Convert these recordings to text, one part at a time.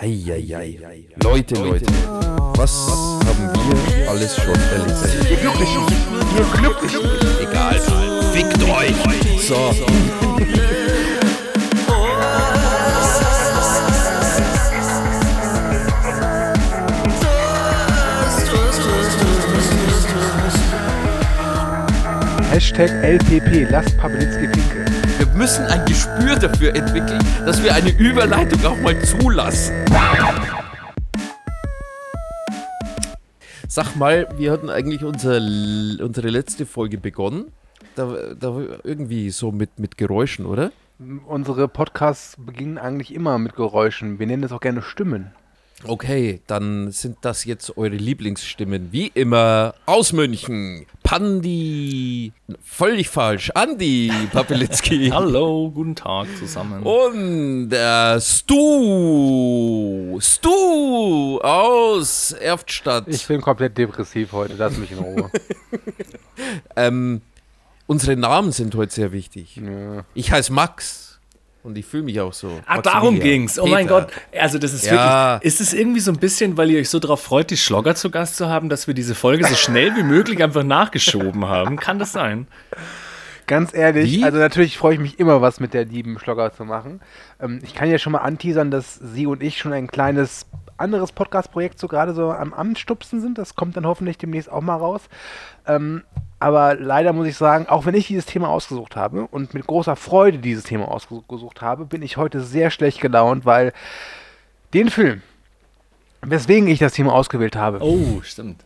Eieiei. Leute, Leute, was haben wir alles schon erlebt? Ihr Glücklichen, ihr Glücklichen. Egal, fickt euch. So. Hashtag LPP, lasst Pawlitzki müssen ein Gespür dafür entwickeln, dass wir eine Überleitung auch mal zulassen. Sag mal, wir hatten eigentlich unser, unsere letzte Folge begonnen. Da, da irgendwie so mit, mit Geräuschen, oder? Unsere Podcasts beginnen eigentlich immer mit Geräuschen. Wir nennen das auch gerne Stimmen. Okay, dann sind das jetzt eure Lieblingsstimmen. Wie immer aus München. Pandi. Völlig falsch. Andi Papelitzki. Hallo, guten Tag zusammen. Und äh, Stu. Stu aus Erftstadt. Ich bin komplett depressiv heute. Lass mich in Ruhe. ähm, unsere Namen sind heute sehr wichtig. ja. Ich heiße Max. Und ich fühle mich auch so. Ah, darum ging's. Oh mein Peter. Gott. Also, das ist Ja. wirklich. Ist es irgendwie so ein bisschen, weil ihr euch so darauf freut, die Schlogger zu Gast zu haben, dass wir diese Folge so schnell wie möglich einfach nachgeschoben haben? Kann das sein? Ganz ehrlich, Wie? also natürlich freue ich mich immer, was mit der lieben Schlogger zu machen. Ähm, ich kann ja schon mal anteasern, dass sie und ich schon ein kleines anderes Podcast-Projekt so gerade so am Anstupsen sind. Das kommt dann hoffentlich demnächst auch mal raus. Ähm, aber leider muss ich sagen, auch wenn ich dieses Thema ausgesucht habe und mit großer Freude dieses Thema ausgesucht habe, bin ich heute sehr schlecht gelaunt, weil den Film, weswegen ich das Thema ausgewählt habe, Oh, stimmt.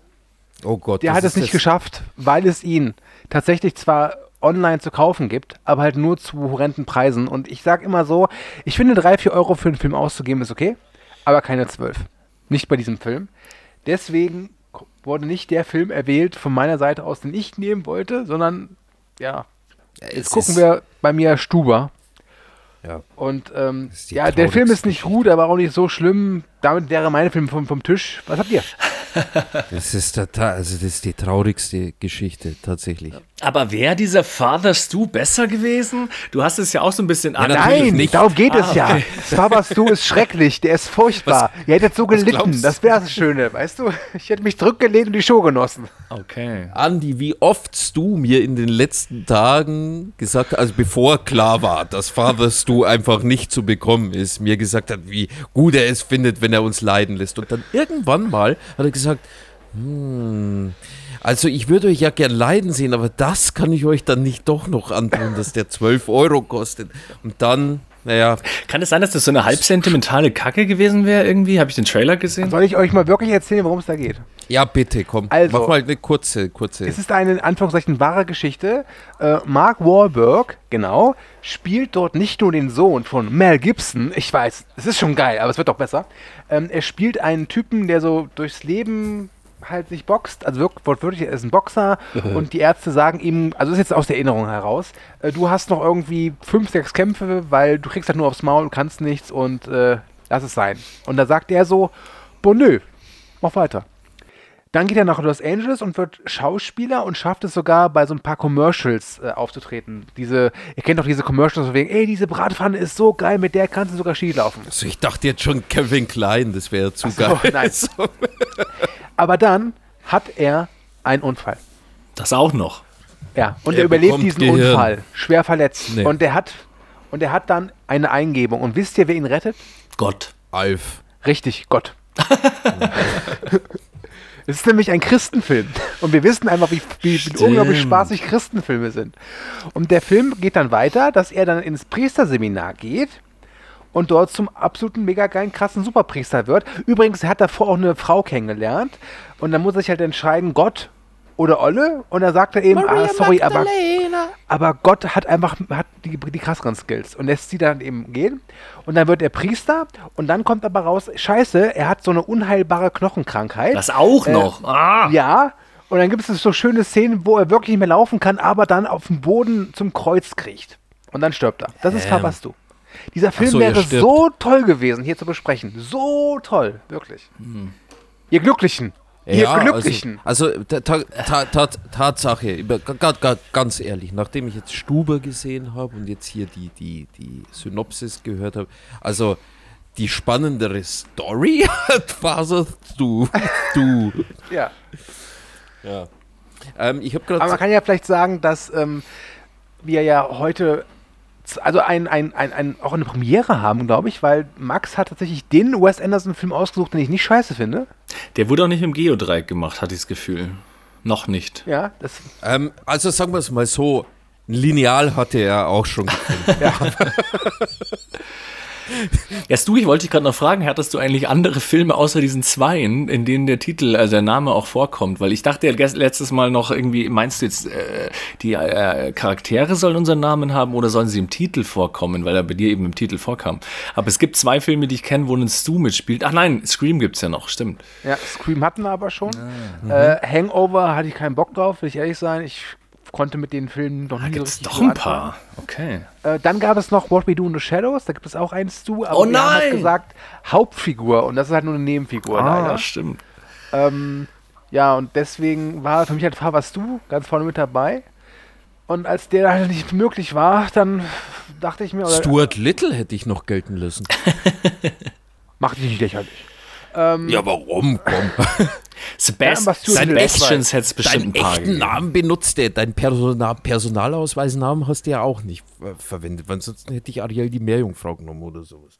Oh Gott. der hat es nicht das- geschafft, weil es ihn tatsächlich zwar online zu kaufen gibt, aber halt nur zu horrenden Preisen. Und ich sag immer so, ich finde 3, 4 Euro für einen Film auszugeben ist okay, aber keine 12. Nicht bei diesem Film. Deswegen wurde nicht der Film erwählt von meiner Seite aus, den ich nehmen wollte, sondern ja, Es jetzt gucken wir bei mir Stuber. Ja. Und ähm, ja, der Film ist nicht gut, aber auch nicht so schlimm. Damit wäre mein Film vom, vom Tisch. Was habt ihr? Das ist, der, Ta- also das ist die traurigste Geschichte, tatsächlich. Aber wäre dieser Father Stu besser gewesen? Du hast es ja auch so ein bisschen natürlich Nein, nicht. darum geht es Ah, ja. okay. Sabas du ist schrecklich, der ist furchtbar. Ihr hättet so gelitten, das wäre das Schöne, weißt du? Ich hätte mich zurückgelehnt und die Show genossen. Okay. Andi, wie oft du mir in den letzten Tagen gesagt hast, also bevor klar war, dass Father Stu einfach nicht zu bekommen ist, mir gesagt hat, wie gut er es findet, wenn er uns leiden lässt. Und dann irgendwann mal hat er gesagt, hm, also ich würde euch ja gern leiden sehen, aber das kann ich euch dann nicht doch noch antun, dass der 12 Euro kostet. Und dann, naja, Kann es sein, dass das so eine halb sentimentale Kacke gewesen wäre irgendwie? Habe ich den Trailer gesehen? Soll ich euch mal wirklich erzählen, worum es da geht? ja bitte, komm, Also, mach mal eine kurze, kurze. Es ist eine in Anführungszeichen wahre Geschichte. Äh, Mark Wahlberg, genau, spielt dort nicht nur den Sohn von Mel Gibson. Ich weiß, es ist schon geil, aber es wird doch besser. Ähm, er spielt einen Typen, der so durchs Leben halt sich boxt, also wirklich, wortwörtlich, er ist ein Boxer und die Ärzte sagen ihm, also ist jetzt aus der Erinnerung heraus, äh, du hast noch irgendwie fünf, sechs Kämpfe, weil du kriegst halt nur aufs Maul und kannst nichts und äh, lass es sein. Und da sagt er so, boah nö, mach weiter. Dann geht er nach Los Angeles und wird Schauspieler und schafft es sogar bei so ein paar Commercials äh, aufzutreten. Diese, ihr kennt doch diese Commercials von wegen, ey, diese Bratpfanne ist so geil, mit der kannst du sogar Ski laufen. also ich dachte jetzt schon Kevin Klein, das wäre zu so, geil. nein. Aber dann hat er einen Unfall. Das auch noch. Ja, und Er er, überlebt diesen Gehirn. Unfall, schwer verletzt. Nee. Und er hat und er hat dann eine Eingebung. Und wisst ihr, wer ihn rettet? Gott. Alf. Richtig, Gott. Es ist nämlich ein Christenfilm. Und wir wissen einfach, wie, wie, wie unglaublich spaßig Christenfilme sind. Und der Film geht dann weiter, dass er dann ins Priesterseminar geht und dort zum absoluten mega geilen, krassen Superpriester wird. Übrigens, er hat davor auch eine Frau kennengelernt. Und dann muss er sich halt entscheiden, Gott oder Olle. Und da sagt er eben, ah, sorry, aber, aber Gott hat einfach hat die, die krasseren Skills. Und lässt sie dann eben gehen. Und dann wird er Priester. Und dann kommt aber raus, scheiße, er hat so eine unheilbare Knochenkrankheit. Das auch Äh, noch. Ah. Ja. Und dann gibt es so schöne Szenen, wo er wirklich nicht mehr laufen kann, aber dann auf dem Boden zum Kreuz kriecht. Und dann stirbt er. Das ist Ähm. Fabastu. Dieser Film so, wäre so toll gewesen, hier zu besprechen. So toll, wirklich. Ihr Glücklichen. Ihr Glücklichen. Also, also ta ta ta ta Tatsache, ganz ehrlich, nachdem ich jetzt Stuber gesehen habe und jetzt hier die, die, die Synopsis gehört habe, also die spannendere Story hat Father Stu. Stu. Ja. Ja. Ähm, ich habe Aber man kann ja vielleicht sagen, dass ähm, wir ja heute also ein, ein, ein, ein, auch eine Premiere haben, glaube ich, weil Max hat tatsächlich den Wes Anderson-Film ausgesucht, den ich nicht scheiße finde. Der wurde auch nicht im Geodreieck gemacht, hatte ich das Gefühl. Noch nicht. Ja, das Ähm, also sagen wir es mal so: ein Lineal hatte er auch schon gefunden. Ja, Stu, ich wollte dich gerade noch fragen, hattest du eigentlich andere Filme außer diesen zweien, in denen der Titel, also der Name auch vorkommt? Weil ich dachte ja letztes Mal noch irgendwie, meinst du jetzt, äh, die äh, Charaktere sollen unseren Namen haben oder sollen sie im Titel vorkommen, weil er bei dir eben im Titel vorkam? Aber es gibt zwei Filme, die ich kenne, wo ein Stu mitspielt. Ach nein, Scream gibt's ja noch, stimmt. Ja, Scream hatten wir aber schon. Äh, Hangover hatte ich keinen Bock drauf, will ich ehrlich sein. Ich konnte mit den Filmen noch Da nie so gibt's richtig doch ein paar. Okay. Äh, dann gab es noch What We Do in the Shadows, da gibt es auch einen Stu, aber Oh nein! gesagt Hauptfigur und das ist halt nur eine Nebenfigur Ah, leider. stimmt. Ähm, ja, und deswegen war für mich halt Faber Stu ganz vorne mit dabei. Und als der halt nicht möglich war, dann dachte ich mir, Stuart Little hätte ich noch gelten lassen. mach dich nicht lächerlich. Ähm, Ja, warum? Komm. Sebast Little, Sebastians hätte es bestimmt Deinen echten gegeben. Namen benutzt er. Deinen Personal Personalausweisnamen hast du ja auch nicht äh, verwendet. Weil ansonsten hätte ich Ariel die Meerjungfrau genommen oder sowas.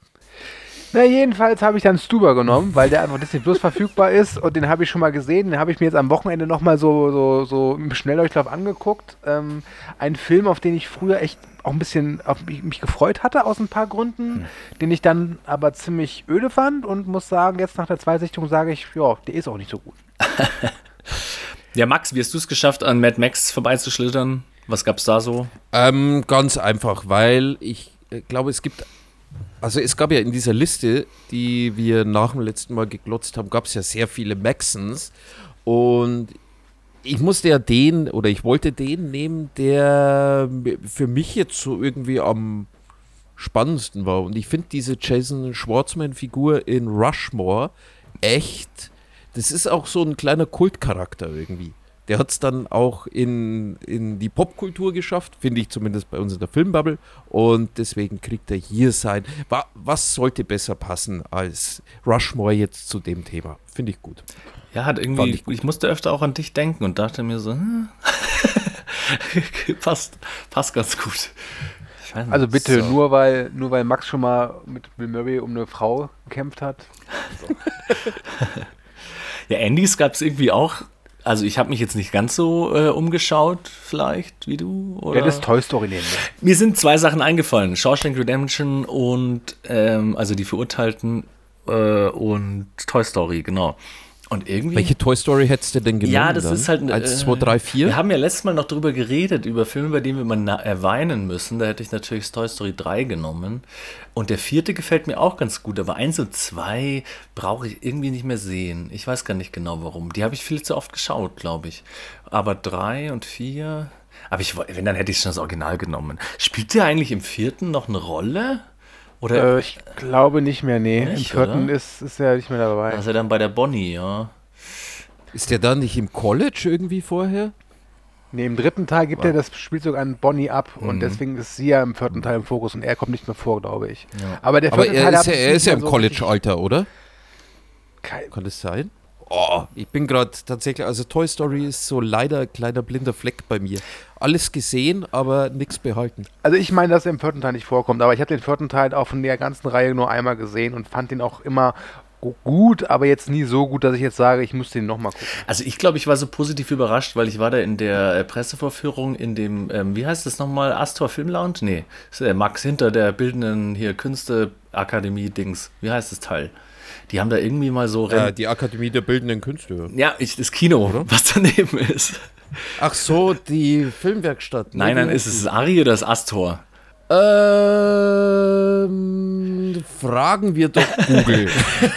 Na, jedenfalls habe ich dann Stuber genommen, weil der einfach Disney Plus verfügbar ist und den habe ich schon mal gesehen. Den habe ich mir jetzt am Wochenende nochmal so, so, so im Schnelldurchlauf angeguckt. Ähm, ein Film, auf den ich früher echt auch ein bisschen auf mich, mich gefreut hatte, aus ein paar Gründen, den ich dann aber ziemlich öde fand und muss sagen, jetzt nach der Zweisichtung sage ich, ja, der ist auch nicht so gut. Ja, Max, wie hast du es geschafft, an Mad Max vorbeizuschlittern? Was gab's da so? Ähm, ganz einfach, weil ich äh, glaube, es gibt. Also es gab ja in dieser Liste, die wir nach dem letzten Mal geglotzt haben, gab es ja sehr viele Maxons. Und ich musste ja den, oder ich wollte den nehmen, der für mich jetzt so irgendwie am spannendsten war. Und ich finde diese Jason Schwartzman-Figur in Rushmore echt, das ist auch so ein kleiner Kultcharakter irgendwie. Der hat es dann auch in, in die Popkultur geschafft, finde ich zumindest bei uns in der Filmbubble. Und deswegen kriegt er hier sein. Wa was sollte besser passen als Rushmore jetzt zu dem Thema? Finde ich gut. Ja, hat irgendwie, ich ich, gut. musste öfter auch an dich denken und dachte mir so, hm, passt, passt ganz gut. Also bitte, So. nur, weil, nur weil Max schon mal mit Bill Murray um eine Frau gekämpft hat. Ja, Andys gab es irgendwie auch. Also ich habe mich jetzt nicht ganz so äh, umgeschaut, vielleicht, wie du. Oder? Der das Toy Story nehmen. Ne? Mir sind zwei Sachen eingefallen. Shawshank Redemption und, ähm, also die Verurteilten äh, und Toy Story, genau. Und irgendwie... Welche Toy Story hättest du denn genommen? Ja, das dann? ist halt. 1, äh, 2, 3, 4? Wir haben ja letztes Mal noch drüber geredet, über Filme, bei denen wir mal na- äh, weinen müssen. Da hätte ich natürlich Toy Story 3 genommen. Und der vierte gefällt mir auch ganz gut, aber eins und zwei brauche ich irgendwie nicht mehr sehen. Ich weiß gar nicht genau warum. Die habe ich viel zu oft geschaut, glaube ich. Aber drei und vier. Aber ich, wenn, dann hätte ich schon das Original genommen. Spielt der eigentlich im vierten noch eine Rolle? Oder Äh, ich glaube nicht mehr, nee. Nicht, Im vierten ist, ist er nicht mehr dabei. ist er dann bei der Bonnie, ja? Ist der da nicht im College irgendwie vorher? Nee, im dritten Teil gibt er das Spielzeug an Bonnie ab Mhm. und deswegen ist sie ja im vierten Teil im Fokus und er kommt nicht mehr vor, glaube ich. Ja. Aber der Aber vierte er Teil ist ja, er ist ja im so College-Alter, oder? Kein- Kann das sein? Oh, ich bin gerade tatsächlich, also Toy Story ist so leider ein kleiner blinder Fleck bei mir. Alles gesehen, aber nichts behalten. Also ich meine, dass er im vierten Teil nicht vorkommt, aber ich habe den vierten Teil auch von der ganzen Reihe nur einmal gesehen und fand den auch immer gu- gut, aber jetzt nie so gut, dass ich jetzt sage, ich muss den nochmal gucken. Also ich glaube, ich war so positiv überrascht, weil ich war da in der äh, Pressevorführung in dem, ähm, wie heißt das nochmal, Astor Film Lounge? Nee, ist der Max hinter der bildenden hier Künste Akademie Dings. Wie heißt das Teil? Die haben da irgendwie mal so Äh, Ren- die Akademie der Bildenden Künste. ja, ich, das Kino, was daneben ist. Ach so, die Filmwerkstatt. Nein, nein, ist es Ari oder das Astor? Ähm, fragen wir doch Google.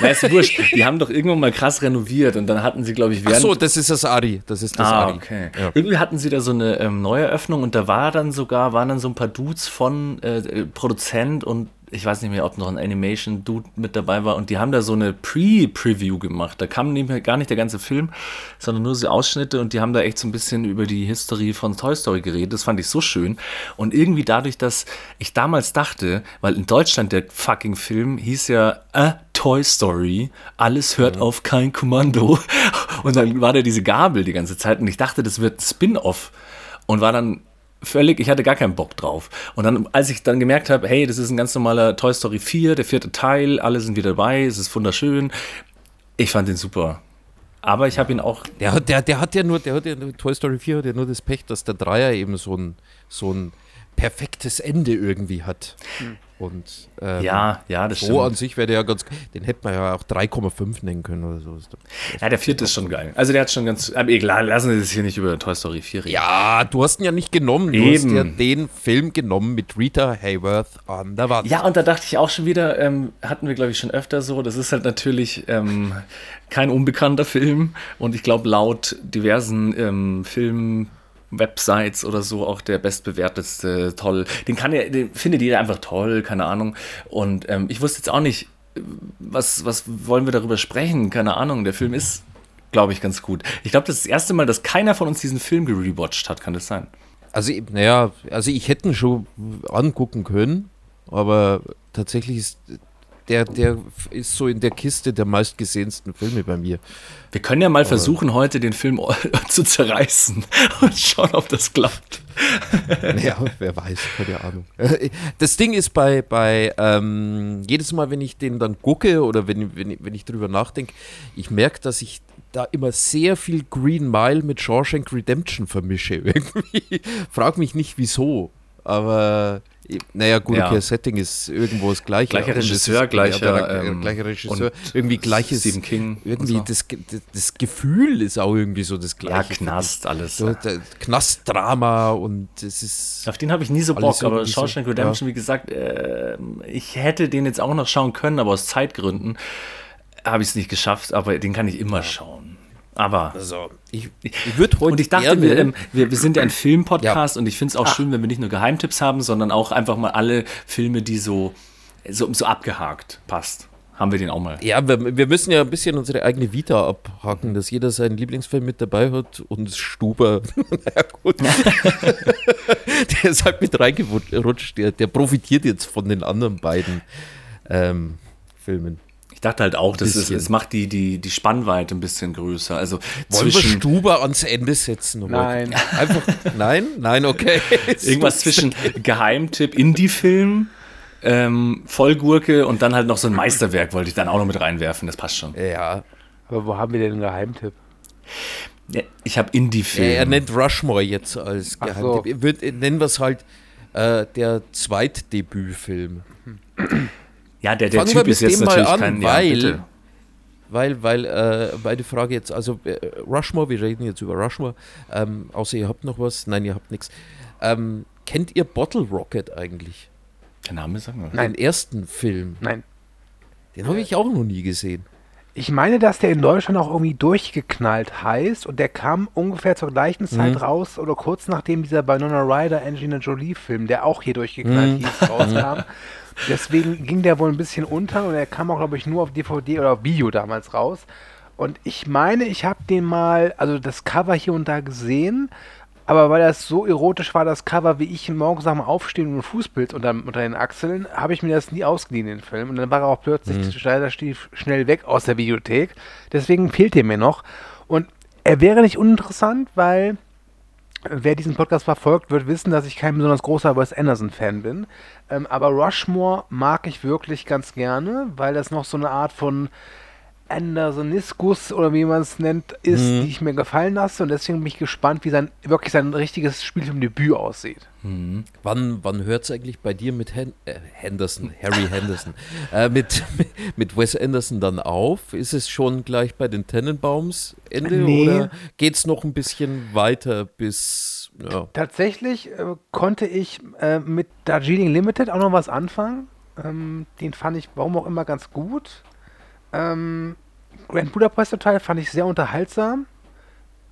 Na, ist wurscht. Die haben doch irgendwann mal krass renoviert und dann hatten sie, glaube ich, Ach während so, das ist das Ari. Das ist das Ah, Ari. okay. Ja. Irgendwie hatten sie da so eine ähm, Neueröffnung und da war dann sogar, waren dann so ein paar Dudes von äh, äh, Produzent und ich weiß nicht mehr, ob noch ein Animation-Dude mit dabei war und die haben da so eine Pre-Preview gemacht. Da kam nicht mehr, gar nicht der ganze Film, sondern nur so Ausschnitte und die haben da echt so ein bisschen über die History von Toy Story geredet. Das fand ich so schön. Und irgendwie dadurch, dass ich damals dachte, weil in Deutschland der fucking Film hieß ja A Toy Story, alles hört auf kein Kommando. Und dann war da diese Gabel die ganze Zeit und ich dachte, das wird ein Spin-off und war dann völlig, ich hatte gar keinen Bock drauf. Und dann, als ich dann gemerkt habe, hey, das ist ein ganz normaler Toy Story 4, der vierte Teil, alle sind wieder dabei, es ist wunderschön. Ich fand den super. Aber ich habe ihn auch. Der, hat- der, der hat ja nur, der hat ja nur, Toy Story 4 hat ja nur das Pech, dass der Dreier eben so ein, so ein perfektes Ende irgendwie hat. Und ähm, Ja, ja, das so an stimmt. sich wäre der ja ganz, den hätte man ja auch 3,5 nennen können oder so. Ja, der vierte ist schon geil. Also der hat schon ganz. Aber egal, lassen wir es hier nicht über Toy Story 4 reden. Ja, du hast ihn ja nicht genommen. Du Eben. hast ja den Film genommen mit Rita Hayworth an der Wand. Ja, und da dachte ich auch schon wieder, ähm, hatten wir, glaube ich, schon öfter so. Das ist halt natürlich ähm, kein unbekannter Film. Und ich glaube, laut diversen ähm, Film-Websites oder so auch der bestbewertetste, toll. Den kann ja, den findet jeder einfach toll, keine Ahnung. Und ähm, ich wusste jetzt auch nicht, was, was wollen wir darüber sprechen? Keine Ahnung. Der Film ist, glaube ich, ganz gut. Ich glaube, das ist das erste Mal, dass keiner von uns diesen Film gerewatcht hat. Kann das sein? Also, naja, also ich hätte ihn schon angucken können, aber tatsächlich ist der, der ist so in der Kiste der meistgesehensten Filme bei mir. Wir können ja mal versuchen, heute den Film zu zerreißen und schauen, ob das klappt. Ja, wer weiß, keine Ahnung. Das Ding ist bei, bei ähm, jedes Mal, wenn ich den dann gucke oder wenn, wenn, ich- wenn ich drüber nachdenke, ich merke, dass ich da immer sehr viel Green Mile mit Shawshank Redemption vermische. Irgendwie. Frag mich nicht wieso, aber naja, gut, Ja. okay, Setting ist irgendwo das gleiche. Gleicher Regisseur, ist- gleicher, ja, ähm, gleicher Regisseur, irgendwie gleiches. Stephen King Irgendwie so. das, das Gefühl ist auch irgendwie so das Ja, gleiche. Knast, alles. So, der Knastdrama und es ist. Auf den habe ich nie so Bock, aber irgendwie so, Shawshank Redemption, wie gesagt, ähm, ich hätte den jetzt auch noch schauen können, aber aus Zeitgründen habe ich es nicht geschafft, aber den kann ich immer schauen. Aber Also, ich, ich würde heute und ich dachte, wir, ähm, wir, wir sind ja ein Filmpodcast und ich finde es auch schön, wenn wir nicht nur Geheimtipps haben, sondern auch einfach mal alle Filme, die so, so, so abgehakt passt. Haben wir den auch mal. ja, wir, wir müssen ja ein bisschen unsere eigene Vita abhaken, dass jeder seinen Lieblingsfilm mit dabei hat und Stuber, naja gut, der ist halt mit reingerutscht, der, der profitiert jetzt von den anderen beiden ähm, Filmen. Ich dachte halt auch, das, ist, das macht die, die, die Spannweite ein bisschen größer. Also Wollen wir zwischen Stuber ans Ende setzen? Robert? Nein. Einfach, nein? Nein, okay. irgendwas zwischen Geheimtipp, Indie-Film, ähm, Vollgurke und dann halt noch so ein Meisterwerk wollte ich dann auch noch mit reinwerfen. Das passt schon. Ja, Aber wo haben wir denn einen Geheimtipp? Ja, Ich habe Indie-Film. Er, er nennt Rushmore jetzt als Geheimtipp. so. Wird, nennen wir es halt äh, der Zweitdebütfilm. ja, der, der Fangen wir Typ mit ist jetzt dem mal natürlich an, kein. weil- ja. Weil, weil, äh, meine Frage jetzt, also äh, Rushmore, wir reden jetzt über Rushmore, ähm, außer ihr habt noch was, nein, ihr habt nichts. Ähm, kennt ihr Bottle Rocket eigentlich? Der Name sagen wir. Nein. Den ersten Film. Nein. Den habe ich auch noch nie gesehen. Ich meine, dass der in Deutschland auch irgendwie durchgeknallt heißt und der kam ungefähr zur gleichen Zeit raus oder kurz nachdem dieser Winona Ryder Angelina Jolie Film, der auch hier durchgeknallt hieß, rauskam. Deswegen ging der wohl ein bisschen unter und er kam auch, glaube ich, nur auf DVD oder auf Video damals raus. Und ich meine, ich habe den mal, also das Cover hier und da gesehen, aber weil das so erotisch war, das Cover, wie ich morgens am Aufstehen und ein Fußbild unter, unter den Achseln, habe ich mir das nie ausgeliehen, den Film. Und dann war er auch plötzlich leider stief schnell weg aus der Videothek. Deswegen fehlt er mir noch. Und er wäre nicht uninteressant, weil wer diesen Podcast verfolgt, wird wissen, dass ich kein besonders großer Wes Anderson-Fan bin. Ähm, aber Rushmore mag ich wirklich ganz gerne, weil das noch so eine Art von Andersoniskus oder wie man es nennt, ist, die ich mir gefallen lasse. Und deswegen bin ich gespannt, wie sein wirklich sein richtiges Spielfilmdebüt aussieht. Wann, wann hört es eigentlich bei dir mit Hen äh, Henderson, Harry Henderson, äh, mit, mit Wes Anderson dann auf? Ist es schon gleich bei den Tenenbaums Ende Nee. oder geht es noch ein bisschen weiter bis, ja, Tatsächlich äh, konnte ich äh, mit Darjeeling Limited auch noch was anfangen. Ähm, den fand ich, warum auch immer, ganz gut. Ähm, Grand Budapest Hotel fand ich sehr unterhaltsam.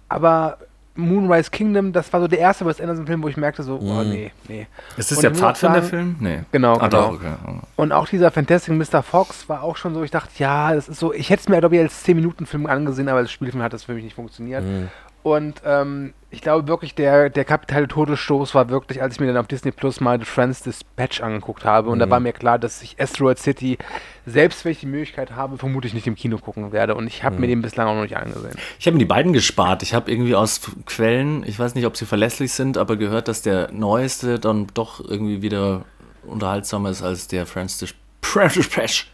Aber Moonrise Kingdom, das war so der erste Wes Anderson-Film, wo ich merkte so, oh Mhm. nee, nee. Ist das Und der Pfadfinder-Film? Nee. Genau, Ah, genau. doch, okay. Und auch dieser Fantastic Mr. Fox war auch schon so, ich dachte, ja, das ist so, ich hätte es mir, glaube ich, als 10-Minuten-Film angesehen, aber als Spielfilm hat das für mich nicht funktioniert. Mhm. Und ähm, ich glaube wirklich, der, der kapitale Todesstoß war wirklich, als ich mir dann auf Disney Plus mal The Friends Dispatch angeguckt habe. Und da Mhm. war mir klar, dass ich Asteroid City, selbst wenn ich die Möglichkeit habe, vermutlich nicht im Kino gucken werde. Und ich habe mir den bislang auch noch nicht angesehen. Ich habe mir die beiden gespart. Ich habe irgendwie aus Quellen, ich weiß nicht, ob sie verlässlich sind, aber gehört, dass der neueste dann doch irgendwie wieder unterhaltsamer ist als der Francis Dispatch.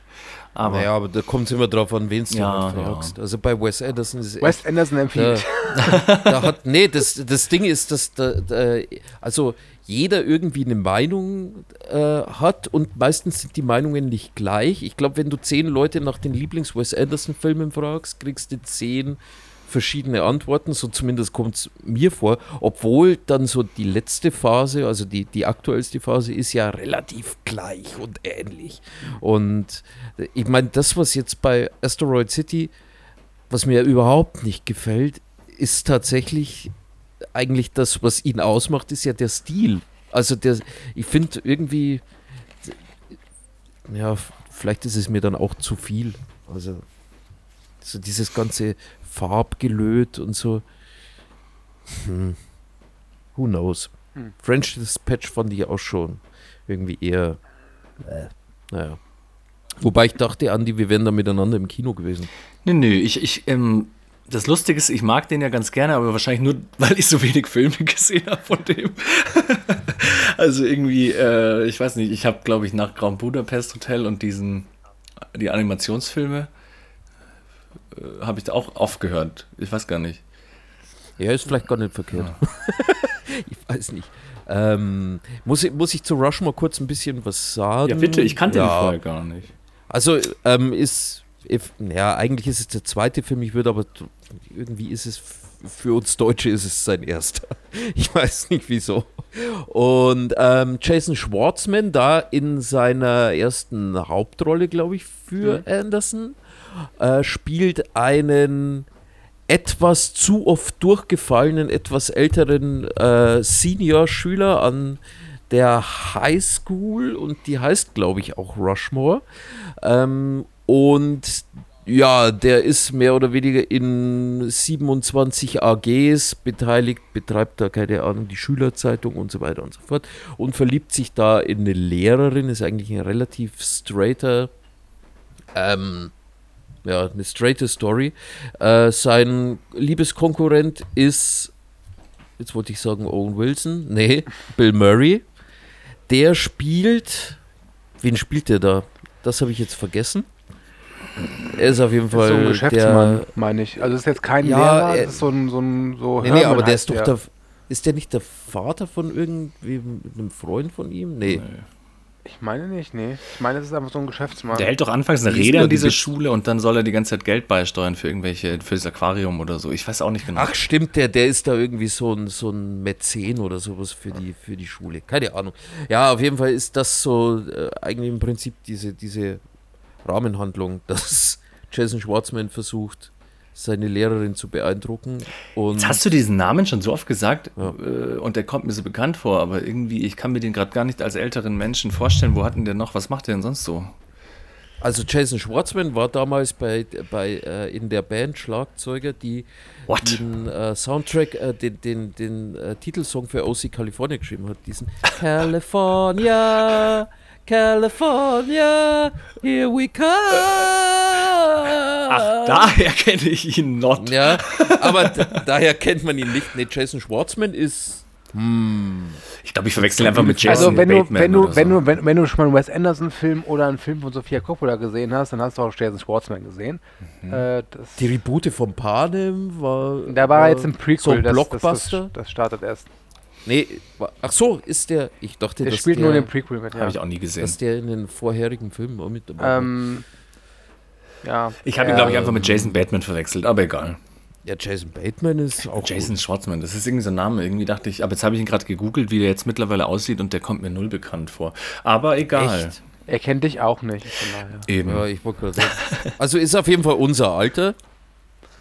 Aber Naja, aber da kommt es immer drauf an, wen du Ja, halt fragst. Also bei Wes Anderson ist es Wes Anderson da, empfiehlt. da hat, nee, das, das Ding ist, dass da, da, also jeder irgendwie eine Meinung äh, hat und meistens sind die Meinungen nicht gleich. Ich glaube, wenn du zehn Leute nach den Lieblings-Wes Anderson-Filmen fragst, kriegst du zehn verschiedene Antworten, so zumindest kommt es mir vor, obwohl dann so die letzte Phase, also die, die aktuellste Phase, ist ja relativ gleich und ähnlich. Und ich meine, das, was jetzt bei Asteroid City, was mir überhaupt nicht gefällt, ist tatsächlich eigentlich das, was ihn ausmacht, ist ja der Stil. Also der, ich finde irgendwie, ja, vielleicht ist es mir dann auch zu viel. Also so dieses ganze Farbgelöt und so. Hm. Who knows? Hm. French Dispatch fand ich auch schon irgendwie eher. Äh, naja. Wobei ich dachte, Andi, wir wären da miteinander im Kino gewesen. Nö, nö, ich, ich, ähm, das Lustige ist, ich mag den ja ganz gerne, aber wahrscheinlich nur, weil ich so wenig Filme gesehen habe von dem. also irgendwie, äh, ich weiß nicht, ich habe, glaube ich, nach Grand Budapest Hotel und diesen, die Animationsfilme, habe ich da auch aufgehört. Ich weiß gar nicht. Ja, ist vielleicht gar nicht verkehrt. ich weiß nicht. Ähm, muss, ich, muss ich zu Rushmore kurz ein bisschen was sagen? Ja, bitte, ich kannte ja. den vorher gar nicht. Also, ähm, ist, if, ja, eigentlich ist es der zweite Film, ich würde aber, irgendwie ist es, für uns Deutsche ist es sein erster. Ich weiß nicht wieso. Und ähm, Jason Schwartzman da in seiner ersten Hauptrolle, glaube ich, für Anderson, äh, spielt einen etwas zu oft durchgefallenen, etwas älteren äh, Senior-Schüler an der High School und die heißt, glaube ich, auch Rushmore. Ähm, und ja, der ist mehr oder weniger in 27 AGs beteiligt, betreibt da, keine Ahnung, die Schülerzeitung und so weiter und so fort und verliebt sich da in eine Lehrerin, ist eigentlich ein relativ straighter, ähm, ja, eine straighte Story. Äh, sein Liebeskonkurrent ist, jetzt wollte ich sagen Owen Wilson, nee, Bill Murray. Der spielt, wen spielt der da? Das habe ich jetzt vergessen. Er ist auf jeden Das ist Fall so ein Geschäftsmann, der. meine ich. Also ist jetzt kein Ja, Lehrer, er- das ist so ein, so ein so Nee, nee, aber der ist doch der. Ist der nicht der Vater von irgendwem, einem Freund von ihm? Nee. Ich meine nicht, nee. Ich meine, das ist einfach so ein Geschäftsmann. Der hält doch anfangs eine Rede an die diese Be- Schule und dann soll er die ganze Zeit Geld beisteuern für irgendwelche, für das Aquarium oder so. Ich weiß auch nicht genau. Ach, stimmt, der, der ist da irgendwie so ein, so ein Mäzen oder sowas für die, für die Schule. Keine Ahnung. Ja, auf jeden Fall ist das so äh, eigentlich im Prinzip diese, diese Rahmenhandlung, dass Jason Schwartzman versucht, seine Lehrerin zu beeindrucken. Und Jetzt hast du diesen Namen schon so oft gesagt Ja. äh, und der kommt mir so bekannt vor, aber irgendwie, ich kann mir den gerade gar nicht als älteren Menschen vorstellen. Wo hat denn der noch? Was macht der denn sonst so? also Jason Schwartzman war damals bei, bei äh, in der Band Schlagzeuger, die What? den äh, Soundtrack, äh, den, den, den äh, Titelsong für OC California geschrieben hat. Diesen California, California, here we come. Ach, daher kenne ich ihn not. Ja, aber daher kennt man ihn nicht. Nee, Jason Schwartzman ist. Ich glaube, ich verwechsel einfach mit Jason also wenn du, Bateman wenn du, oder wenn so. du, wenn, wenn du schon mal einen Wes Anderson-Film oder einen Film von Sofia Coppola gesehen hast, dann hast du auch Jason Schwartzman gesehen. Mhm. Äh, das, Die Reboote von Panem war. da war er jetzt im Prequel. So ein Blockbuster. Das, das, das startet erst. Nee, ach so, ist der. Ich dachte, Der dass spielt der, nur in dem Prequel mit. Ja. Habe ich auch nie gesehen. dass der in den vorherigen Filmen auch mit dabei. Ähm, ja. Ich habe ihn, glaube ich, einfach mit Jason Bateman verwechselt, aber egal. Ja, Jason Bateman ist auch. Jason Schwartzman, das ist irgendwie so ein Name. Irgendwie dachte ich, aber jetzt habe ich ihn gerade gegoogelt, wie der jetzt mittlerweile aussieht und der kommt mir null bekannt vor. Aber egal. Echt? Er kennt dich auch nicht. Eben. Ja, ich wollte gerade sagen. Also ist auf jeden Fall unser Alter.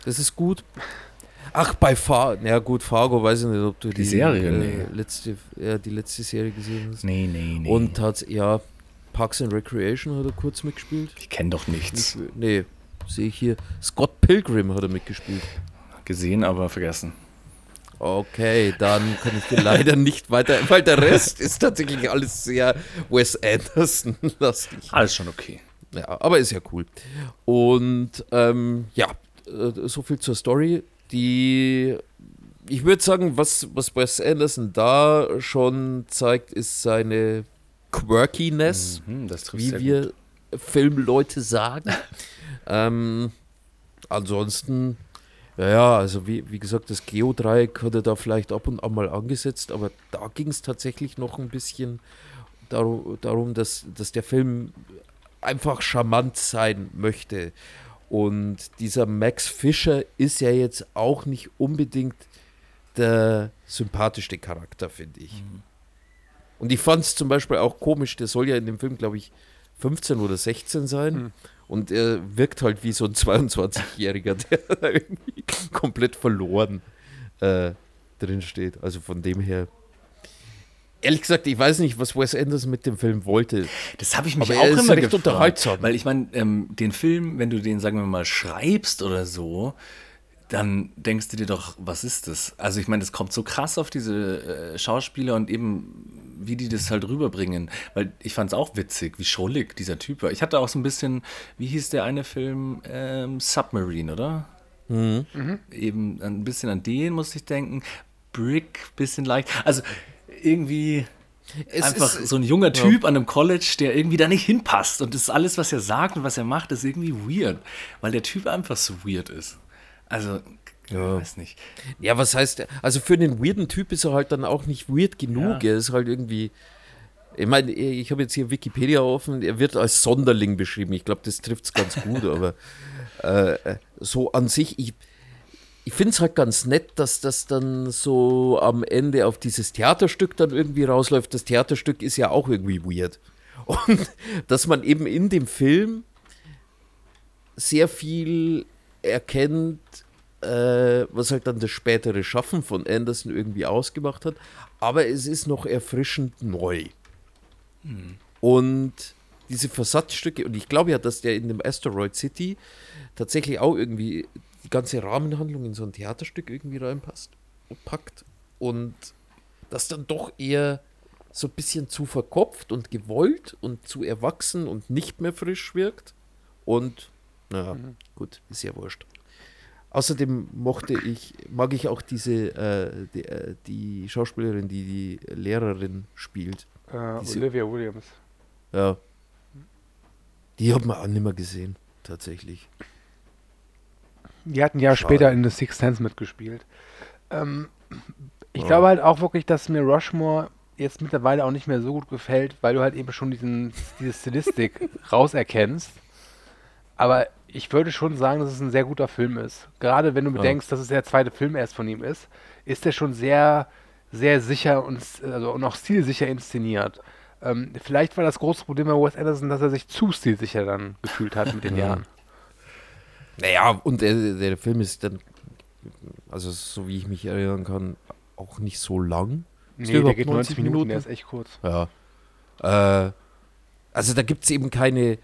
Das ist gut. Ach, bei Fargo. Ja, gut, Fargo weiß ich nicht, ob du die, Serie, äh, nee. letzte, ja, die letzte Serie gesehen hast. Nee, nee, nee. Und hat, ja, Parks and Recreation hat er kurz mitgespielt. ich kenne doch nichts. Nicht- Nee, sehe ich hier. Scott Pilgrim hat er mitgespielt. Gesehen, aber vergessen. Okay, dann kann ich dir leider nicht weiter, weil der Rest ist tatsächlich alles sehr Wes Anderson-lastig. Alles schon okay. Ja, aber ist ja cool. Und ähm, ja, äh, so viel zur Story. Die, ich würde sagen, was, was Wes Anderson da schon zeigt, ist seine Quirkiness, Mhm, wie wir Filmleute sagen. ähm, ansonsten, ja, ja, also wie, wie gesagt, das Geodreieck hat er da vielleicht ab und an mal angesetzt, aber da ging es tatsächlich noch ein bisschen darum, darum dass, dass der Film einfach charmant sein möchte. Und dieser Max Fischer ist ja jetzt auch nicht unbedingt der sympathischste Charakter, finde ich. Und ich fand es zum Beispiel auch komisch, der soll ja in dem Film, glaube ich, 15 oder 16 sein. Hm. Und er wirkt halt wie so ein 22-Jähriger, der da irgendwie komplett verloren äh, drin steht. Also von dem her. Ehrlich gesagt, ich weiß nicht, was Wes Anderson mit dem Film wollte. Das habe ich mich Aber auch er ist immer recht gefragt, unterhaltsam. Weil ich meine, ähm, den Film, wenn du den, sagen wir mal, schreibst oder so, dann denkst du dir doch, was ist das? Also ich meine, das kommt so krass auf diese äh, Schauspieler und eben, wie die das halt rüberbringen. Weil ich fand es auch witzig, wie schrullig dieser Typ war. Ich hatte auch so ein bisschen, wie hieß der eine Film? Ähm, Submarine, oder? Eben ein bisschen an den musste ich denken. Brick, bisschen leicht. Also irgendwie Es einfach ist- so ein junger Typ an einem College, der irgendwie da nicht hinpasst. Und das ist alles, was er sagt und was er macht, ist irgendwie weird. Weil der Typ einfach so weird ist. Also, ich weiß nicht. Ja, was heißt, also für einen weirden Typ ist er halt dann auch nicht weird genug. Ja. Er ist halt irgendwie. Ich meine, ich habe jetzt hier Wikipedia offen, er wird als Sonderling beschrieben. Ich glaube, das trifft es ganz gut, aber äh, so an sich, ich, ich finde es halt ganz nett, dass das dann so am Ende auf dieses Theaterstück dann irgendwie rausläuft. Das Theaterstück ist ja auch irgendwie weird. Und dass man eben in dem Film sehr viel erkennt, äh, was halt dann das spätere Schaffen von Anderson irgendwie ausgemacht hat. Aber es ist noch erfrischend neu. Und diese Versatzstücke, und ich glaube ja, dass der in dem Asteroid City tatsächlich auch irgendwie die ganze Rahmenhandlung in so ein Theaterstück irgendwie reinpasst und packt. Und das dann doch eher so ein bisschen zu verkopft und gewollt und zu erwachsen und nicht mehr frisch wirkt. Und, naja, gut, ist ja wurscht. Außerdem mochte ich, mag ich auch diese, äh, die, äh, die Schauspielerin, die die Lehrerin spielt. Äh, Diese- Olivia Williams. Ja. Die hat man auch nicht mehr gesehen, tatsächlich. Die hat ein Jahr Schade. später in The Sixth Sense mitgespielt. Ähm, ich Ja. glaube halt auch wirklich, dass mir Rushmore jetzt mittlerweile auch nicht mehr so gut gefällt, weil du halt eben schon diesen, diese Stilistik rauserkennst. Aber ich würde schon sagen, dass es ein sehr guter Film ist. Gerade wenn du bedenkst, dass es der zweite Film erst von ihm ist, ist er schon sehr, sehr sicher und, also, und auch stilsicher inszeniert. Ähm, vielleicht war das große Problem bei Wes Anderson, dass er sich zu stilsicher dann gefühlt hat mit den Ja. Jahren. Naja, und der, der Film ist dann, also so wie ich mich erinnern kann, auch nicht so lang. Ist Nee, der geht 90 Minuten, der ist echt kurz. Ja. Äh, also da gibt es eben keine,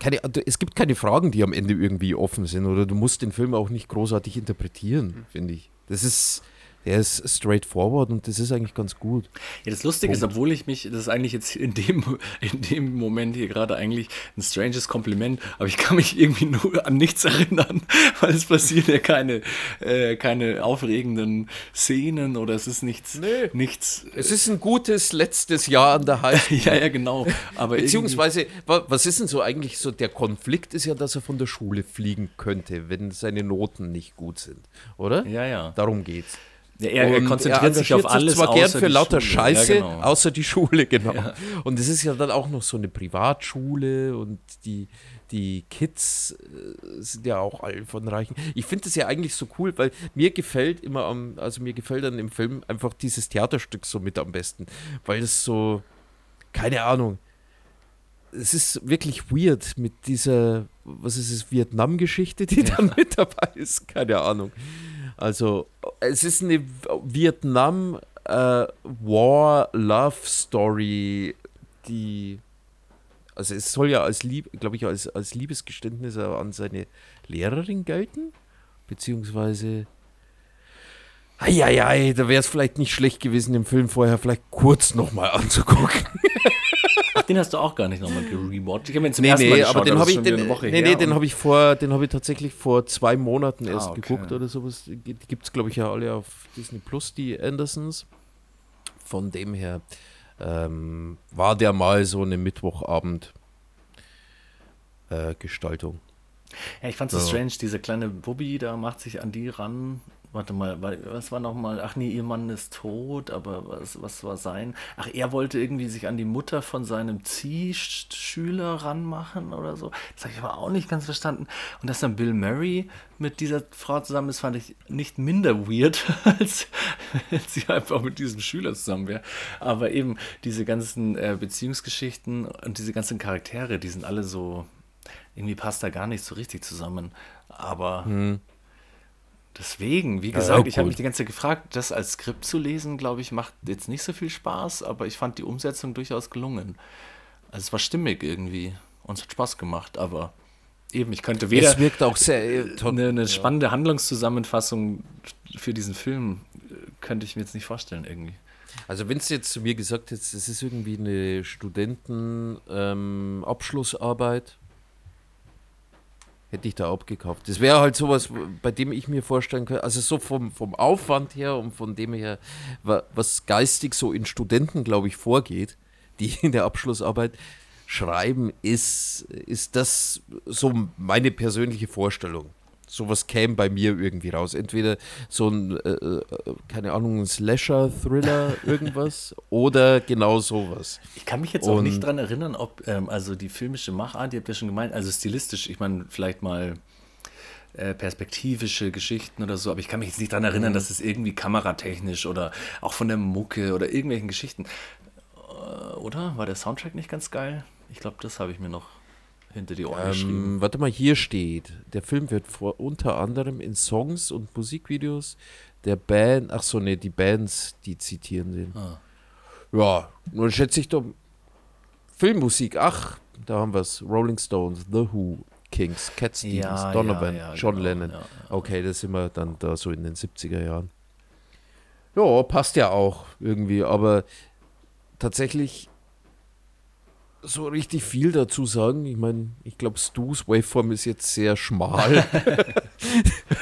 keine, es gibt keine Fragen, die am Ende irgendwie offen sind oder du musst den Film auch nicht großartig interpretieren, finde ich. Das ist, der ist straightforward und das ist eigentlich ganz gut. Ja, das Lustige ist, obwohl ich mich, das ist eigentlich jetzt in dem, in dem Moment hier gerade eigentlich ein stranges Kompliment, aber ich kann mich irgendwie nur an nichts erinnern, weil es passieren ja keine, äh, keine aufregenden Szenen oder es ist nichts, Nee. nichts. Es ist ein gutes letztes Jahr an der High School. ja, ja, genau. Aber Beziehungsweise, wa- was ist denn so eigentlich so, der Konflikt ist ja, dass er von der Schule fliegen könnte, wenn seine Noten nicht gut sind, oder? Ja, ja. Darum geht's. Ja, er, er konzentriert sich auf alles zwar gern außer für die lauter Schule. Scheiße, Ja, genau. außer die Schule, genau. Ja. Und es ist ja dann auch noch so eine Privatschule und die, die Kids äh, sind ja auch alle von Reichen. Ich finde das ja eigentlich so cool, weil mir gefällt immer am, also mir gefällt dann im Film einfach dieses Theaterstück so mit am besten, weil es so, keine Ahnung, es ist wirklich weird mit dieser was ist es, Vietnam-Geschichte, die dann mit dabei ist? Keine Ahnung. Also, es ist eine Vietnam äh, War Love Story, die also es soll ja als Lieb, glaube ich, als, als Liebesgeständnis an seine Lehrerin gelten, beziehungsweise Eieiei, da wäre es vielleicht nicht schlecht gewesen, den Film vorher vielleicht kurz nochmal anzugucken. Ach, den hast du auch gar nicht nochmal gerewatcht. Ich habe ihn zum nee, ersten nee, Mal geschaut, aber den habe ich, den, eine Woche nee, nee, den habe ich vor, den habe ich tatsächlich vor zwei Monaten erst Ah, okay. geguckt oder sowas. Die gibt es, glaube ich, ja alle auf Disney Plus, die Andersons. Von dem her ähm, war der mal so eine Mittwochabend äh, Gestaltung. Ja, ich fand so Ja. strange, dieser kleine Bubby, da macht sich an die ran. Warte mal, was war nochmal? Ach nee, ihr Mann ist tot, aber was, was war sein? Ach, er wollte irgendwie sich an die Mutter von seinem Ziehschüler ranmachen oder so. Das habe ich aber auch nicht ganz verstanden. Und dass dann Bill Murray mit dieser Frau zusammen ist, fand ich nicht minder weird, als wenn sie einfach mit diesem Schüler zusammen wäre. Aber eben diese ganzen äh, Beziehungsgeschichten und diese ganzen Charaktere, die sind alle so, irgendwie passt da gar nicht so richtig zusammen. Aber deswegen, wie gesagt, ja, ich habe mich die ganze Zeit gefragt, das als Skript zu lesen, glaube ich, macht jetzt nicht so viel Spaß, aber ich fand die Umsetzung durchaus gelungen. Also es war stimmig irgendwie und es hat Spaß gemacht, aber eben, ich könnte weder Es wirkt auch sehr äh, toll. eine, eine spannende Handlungszusammenfassung für diesen Film äh, könnte ich mir jetzt nicht vorstellen irgendwie. Also wenn es jetzt zu mir gesagt hättest, es ist irgendwie eine Studenten-Abschlussarbeit, hätte ich da abgekauft. Das wäre halt sowas, bei dem ich mir vorstellen könnte, also so vom, vom Aufwand her und von dem her, wa- was geistig so in Studenten, glaube ich, vorgeht, die in der Abschlussarbeit schreiben, ist, ist das so meine persönliche Vorstellung. Sowas käme bei mir irgendwie raus. Entweder so ein, äh, äh, keine Ahnung, ein Slasher-Thriller, irgendwas, oder genau sowas. Ich kann mich jetzt auch nicht Und- dran erinnern, ob ähm, also die filmische Machart, ihr habt ja schon gemeint, also stilistisch, ich meine, vielleicht mal äh, perspektivische Geschichten oder so, aber ich kann mich jetzt nicht dran erinnern, dass es irgendwie kameratechnisch oder auch von der Mucke oder irgendwelchen Geschichten, äh, oder? War der Soundtrack nicht ganz geil? Ich glaube, das habe ich mir noch hinter die Ohren geschrieben. Ähm, warte mal, hier steht, der Film wird vor, unter anderem in Songs und Musikvideos der Band, ach so, ne, die Bands, die zitieren den. Ah. Ja, nun schätze ich doch, Filmmusik, ach, da haben wir es, Rolling Stones, The Who, Kings, Cat Stevens, Ja, Donovan, ja, ja, John genau, Lennon. Okay, das sind wir dann da so in den 70er Jahren. Ja, passt ja auch irgendwie, aber tatsächlich so richtig viel dazu sagen. Ich meine, ich glaube, Stu's Waveform ist jetzt sehr schmal.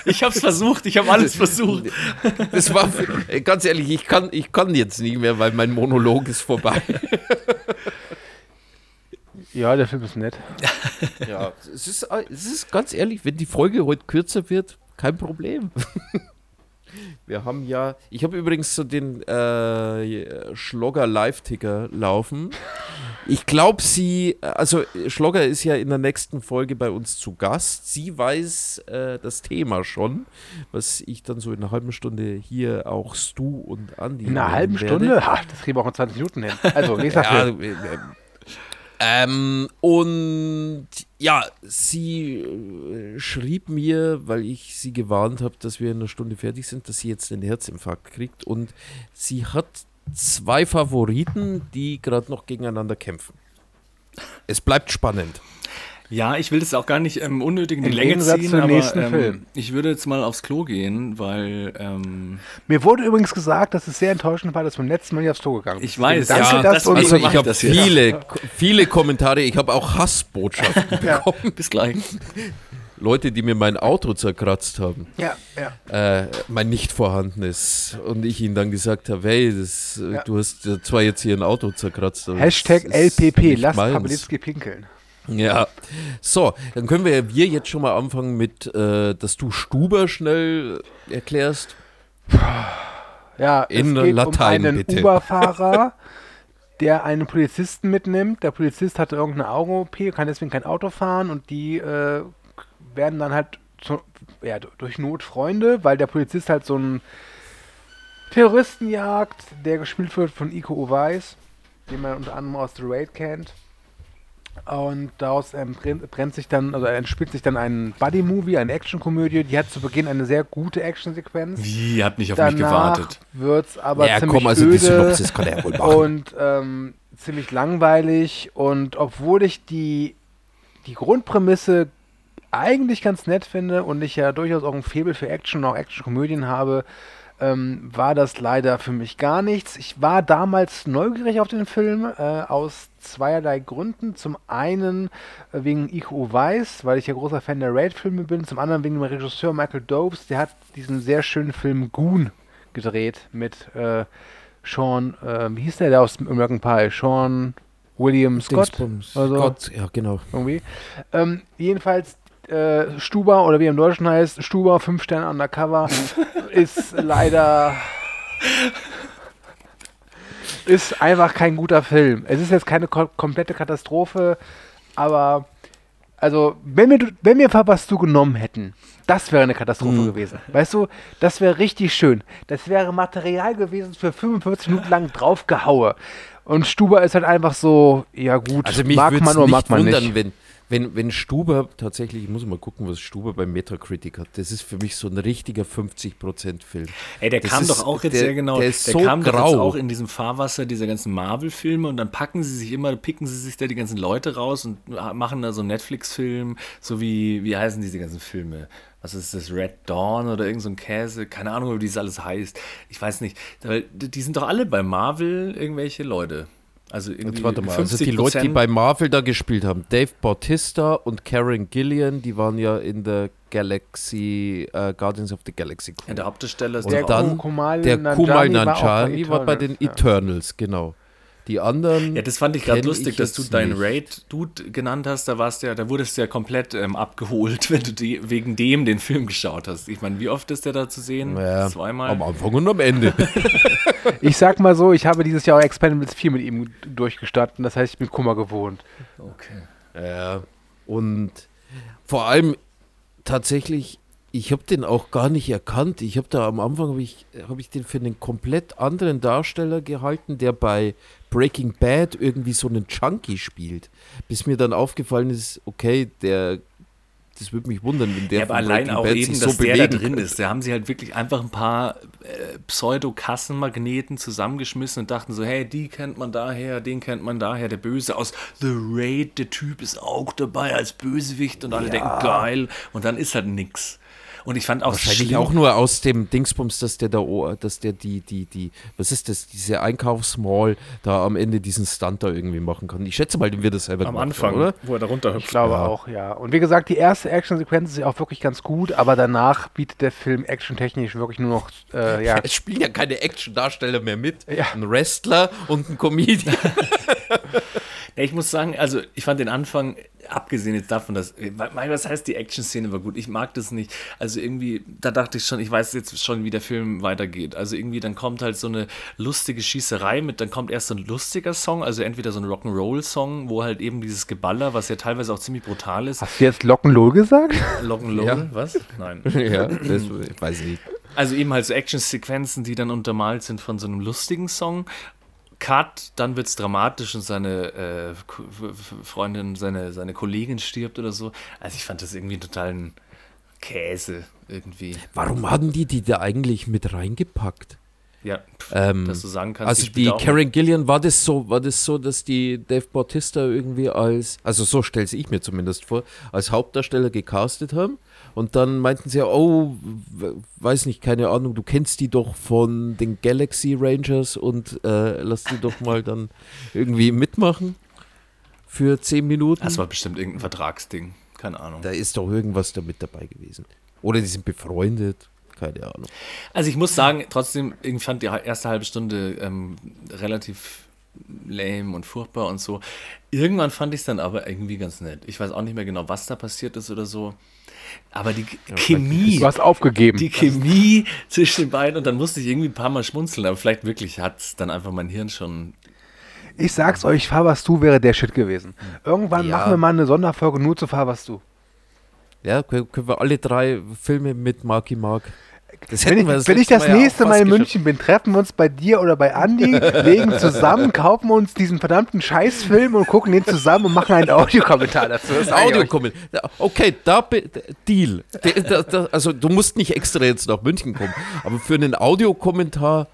Ich habe es versucht, ich habe alles versucht. Das war, ganz ehrlich, ich kann, ich kann jetzt nicht mehr, weil mein Monolog ist vorbei. Ja, der Film ist nett. Ja, es ist, es ist ganz ehrlich, wenn die Folge heute kürzer wird, kein Problem. Wir haben ja, ich habe übrigens so den äh, Schlogger Live-Ticker laufen. Ich glaube, sie, also Schlogger ist ja in der nächsten Folge bei uns zu Gast. Sie weiß äh, das Thema schon, was ich dann so in einer halben Stunde hier auch Stu und Andi. In einer halben werde. Stunde? Ha, das kriegen wir auch in 20 Minuten hin. Also, nächster Ja, Film. Äh, äh, ähm, und ja, sie äh, schrieb mir, weil ich sie gewarnt habe, dass wir in einer Stunde fertig sind, dass sie jetzt einen Herzinfarkt kriegt. Und sie hat zwei Favoriten, die gerade noch gegeneinander kämpfen. Es bleibt spannend. Ja, ich will das auch gar nicht ähm, unnötig in die Im Länge Gegensatz ziehen, zum aber nächsten ähm, Film. ich würde jetzt mal aufs Klo gehen, weil ähm, Mir wurde übrigens gesagt, dass es sehr enttäuschend war, dass du beim letzten Mal nicht aufs Tor gegangen bist. Ich weiß, Danke, ja, dass das- du also uns- Also ich habe das jetzt. viele, viele Kommentare, ich habe auch Hassbotschaften bekommen. bis gleich. Leute, die mir mein Auto zerkratzt haben. ja, ja. äh, mein nicht vorhandenes. Und ich ihnen dann gesagt habe, hey, das, äh, Ja. du hast äh, zwar jetzt hier ein Auto zerkratzt. aber Hashtag das ist LPP, nicht lass meins. Pawlitzki pinkeln. Ja, so, dann können wir, ja- wir jetzt schon mal anfangen mit, äh, dass du Stuber schnell erklärst. Ja, In es geht Latein, um einen bitte. Uber-Fahrer, der einen Polizisten mitnimmt. Der Polizist hatte irgendeine Augen-OP, kann deswegen kein Auto fahren und die äh, werden dann halt zu, ja, durch Not Freunde, weil der Polizist halt so einen Terroristen jagt, der gespielt wird von Iko Uweis, den man unter anderem aus The Raid kennt. Und daraus ähm, brennt, brennt sich dann, also entspielt sich dann ein Buddy-Movie, eine Action-Komödie. Die hat zu Beginn eine sehr gute Action-Sequenz. Wie, habt nicht auf mich gewartet. wird es aber ja, ziemlich komm, also die öde Synopsis kann er ja wohl machen. und ähm, ziemlich langweilig. Und obwohl ich die, die Grundprämisse eigentlich ganz nett finde und ich ja durchaus auch ein Faible für Action und auch Action-Komödien habe, ähm, war das leider für mich gar nichts. Ich war damals neugierig auf den Film äh, aus zweierlei Gründen. Zum einen äh, wegen Icho Weiß, weil ich ja großer Fan der Raid-Filme bin. Zum anderen wegen dem Regisseur Michael Dobes. Der hat diesen sehr schönen Film Goon gedreht mit äh, Sean, äh, wie hieß der, der aus American Pie? Sean William Scott? Dingsbums. Also- Gott, ja, genau. irgendwie. Ähm, jedenfalls äh, Stuber oder wie im Deutschen heißt, Stuber, 5 Sterne undercover, ist leider ist einfach kein guter Film. Es ist jetzt keine ko komplette Katastrophe, aber also wenn wir, wenn wir zu genommen hätten, das wäre eine Katastrophe gewesen. Weißt du, das wäre richtig schön. Das wäre Material gewesen für 45 Minuten lang draufgehaue. Und Stuber ist halt einfach so, ja gut, Also mag man oder mag man nicht. wenn, wenn, wenn Stuber tatsächlich, ich muss mal gucken, was Stuber beim Metacritic hat. Das ist für mich so ein richtiger 50%-Film. Ey, der Das kam ist- doch auch jetzt der- sehr genau. der ist der so kam doch jetzt grau. auch in diesem Fahrwasser dieser ganzen Marvel-Filme und dann packen sie sich immer, picken sie sich da die ganzen Leute raus und machen da so einen Netflix-Film, so wie, wie heißen diese ganzen Filme? Was ist das? Red Dawn oder irgend so ein Käse? Keine Ahnung, wie das alles heißt. Ich weiß nicht. Die sind doch alle bei Marvel irgendwelche Leute. Also irgendwie Jetzt warte mal, 50 also die Leute, die bei Marvel da gespielt haben, Dave Bautista und Karen Gillian, die waren ja in der Galaxy, äh, Guardians of the Galaxy Crew. Ja, der Hauptdarsteller ist Und Der dann Kumal der Nanjiani Kumal war bei Nanjiani war bei den Eternals, Eternals, genau. Die anderen. Ja, das fand ich gerade lustig, ich dass du deinen. Raid-Dude genannt hast. Da warst ja, da wurdest du ja komplett ähm, abgeholt, wenn du die, wegen dem den Film geschaut hast. Ich meine, wie oft ist der da zu sehen? Ja, Zweimal. Am Anfang und am Ende. Ich sag mal so, ich habe dieses Jahr auch Expendables 4 mit ihm durchgestanden, das heißt, ich bin Kummer gewohnt. Okay. Ja, und vor allem tatsächlich, ich habe den auch gar nicht erkannt. Ich habe da am Anfang, habe ich, hab ich den für einen komplett anderen Darsteller gehalten, der bei Breaking Bad irgendwie so einen Junkie spielt. Bis mir dann aufgefallen ist, okay, der, das würde mich wundern, wenn der Ja, aber allein Breaking auch Bad eben, sich dass so der da drin könnte. ist. Da haben sie halt wirklich einfach ein paar äh, Pseudo-Kassenmagneten zusammengeschmissen und dachten so, hey, die kennt man daher, den kennt man daher, der Böse aus The Raid, der Typ ist auch dabei als Bösewicht und alle denken, geil. Und dann ist halt nix. Und ich fand auch Wahrscheinlich schlimm, auch nur aus dem Dingsbums, dass der da, dass der die, die, die, was ist das, diese Einkaufsmall da am Ende diesen Stunt da irgendwie machen kann. Ich schätze mal, den wird er selber am gemacht Anfang, oder? wo er da runterhüpft. Ich glaube Ja. auch, ja. Und wie gesagt, die erste Actionsequenz ist ja auch wirklich ganz gut, aber danach bietet der Film actiontechnisch wirklich nur noch, äh, ja, Es spielen ja keine Action-Darsteller mehr mit. Ja. Ein Wrestler und ein Comedian. Ja, ich muss sagen, also ich fand den Anfang, abgesehen jetzt davon, dass, weil, was heißt die Action-Szene war gut, ich mag das nicht. Also irgendwie, da dachte ich schon, ich weiß jetzt schon, wie der Film weitergeht. Also irgendwie, dann kommt halt so eine lustige Schießerei mit, dann kommt erst so ein lustiger Song, also entweder so ein Rock'n'Roll-Song, wo halt eben dieses Geballer, was ja teilweise auch ziemlich brutal ist. hast du jetzt Lockenloh gesagt? Rock'n'Roll, Ja. was? Nein. ja, das ich weiß ich nicht. Also eben halt so Action-Sequenzen, die dann untermalt sind von so einem lustigen Song. Cut, dann wird es dramatisch und seine äh, Freundin, seine, seine Kollegin stirbt oder so. Also ich fand das irgendwie totalen Käse irgendwie. Warum hatten die die da eigentlich mit reingepackt? Ja, pff, Ähm, dass du sagen kannst, Also die Karen Gillian, war das so, war das so, dass die Dave Bautista irgendwie als, also so stelle ich mir zumindest vor, als Hauptdarsteller gecastet haben und dann meinten sie ja, oh, weiß nicht, keine Ahnung, du kennst die doch von den Galaxy Rangers und äh, lass die doch mal dann irgendwie mitmachen für zehn Minuten. Das war bestimmt irgendein Vertragsding. Keine Ahnung. da ist doch irgendwas da mit dabei gewesen. Oder die sind befreundet, keine Ahnung. Also ich muss sagen, trotzdem, ich fand die erste halbe Stunde ähm, relativ lame und furchtbar und so. Irgendwann fand ich es dann aber irgendwie ganz nett. Ich weiß auch nicht mehr genau, was da passiert ist oder so. Aber die Chemie, Du hast aufgegeben. die Chemie zwischen den beiden und dann musste ich irgendwie ein paar Mal schmunzeln, aber vielleicht wirklich hat es dann einfach mein Hirn schon. Ich sag's euch, Fahrwas-Du wäre der Shit gewesen. Irgendwann Ja. machen wir mal eine Sonderfolge nur zu Fahrwas-Du. Ja, können können wir alle drei Filme mit Marky Mark. Das wenn ich, wir das wenn ich das Mal ja nächste auch Mal in München bin, treffen wir uns bei dir oder bei Andi, legen zusammen, kaufen uns diesen verdammten Scheißfilm und gucken den zusammen und machen einen Audiokommentar dazu. Das Audiokommentar. Okay, da Deal. De- da- da- Also du musst nicht extra jetzt nach München kommen, aber für einen Audiokommentar,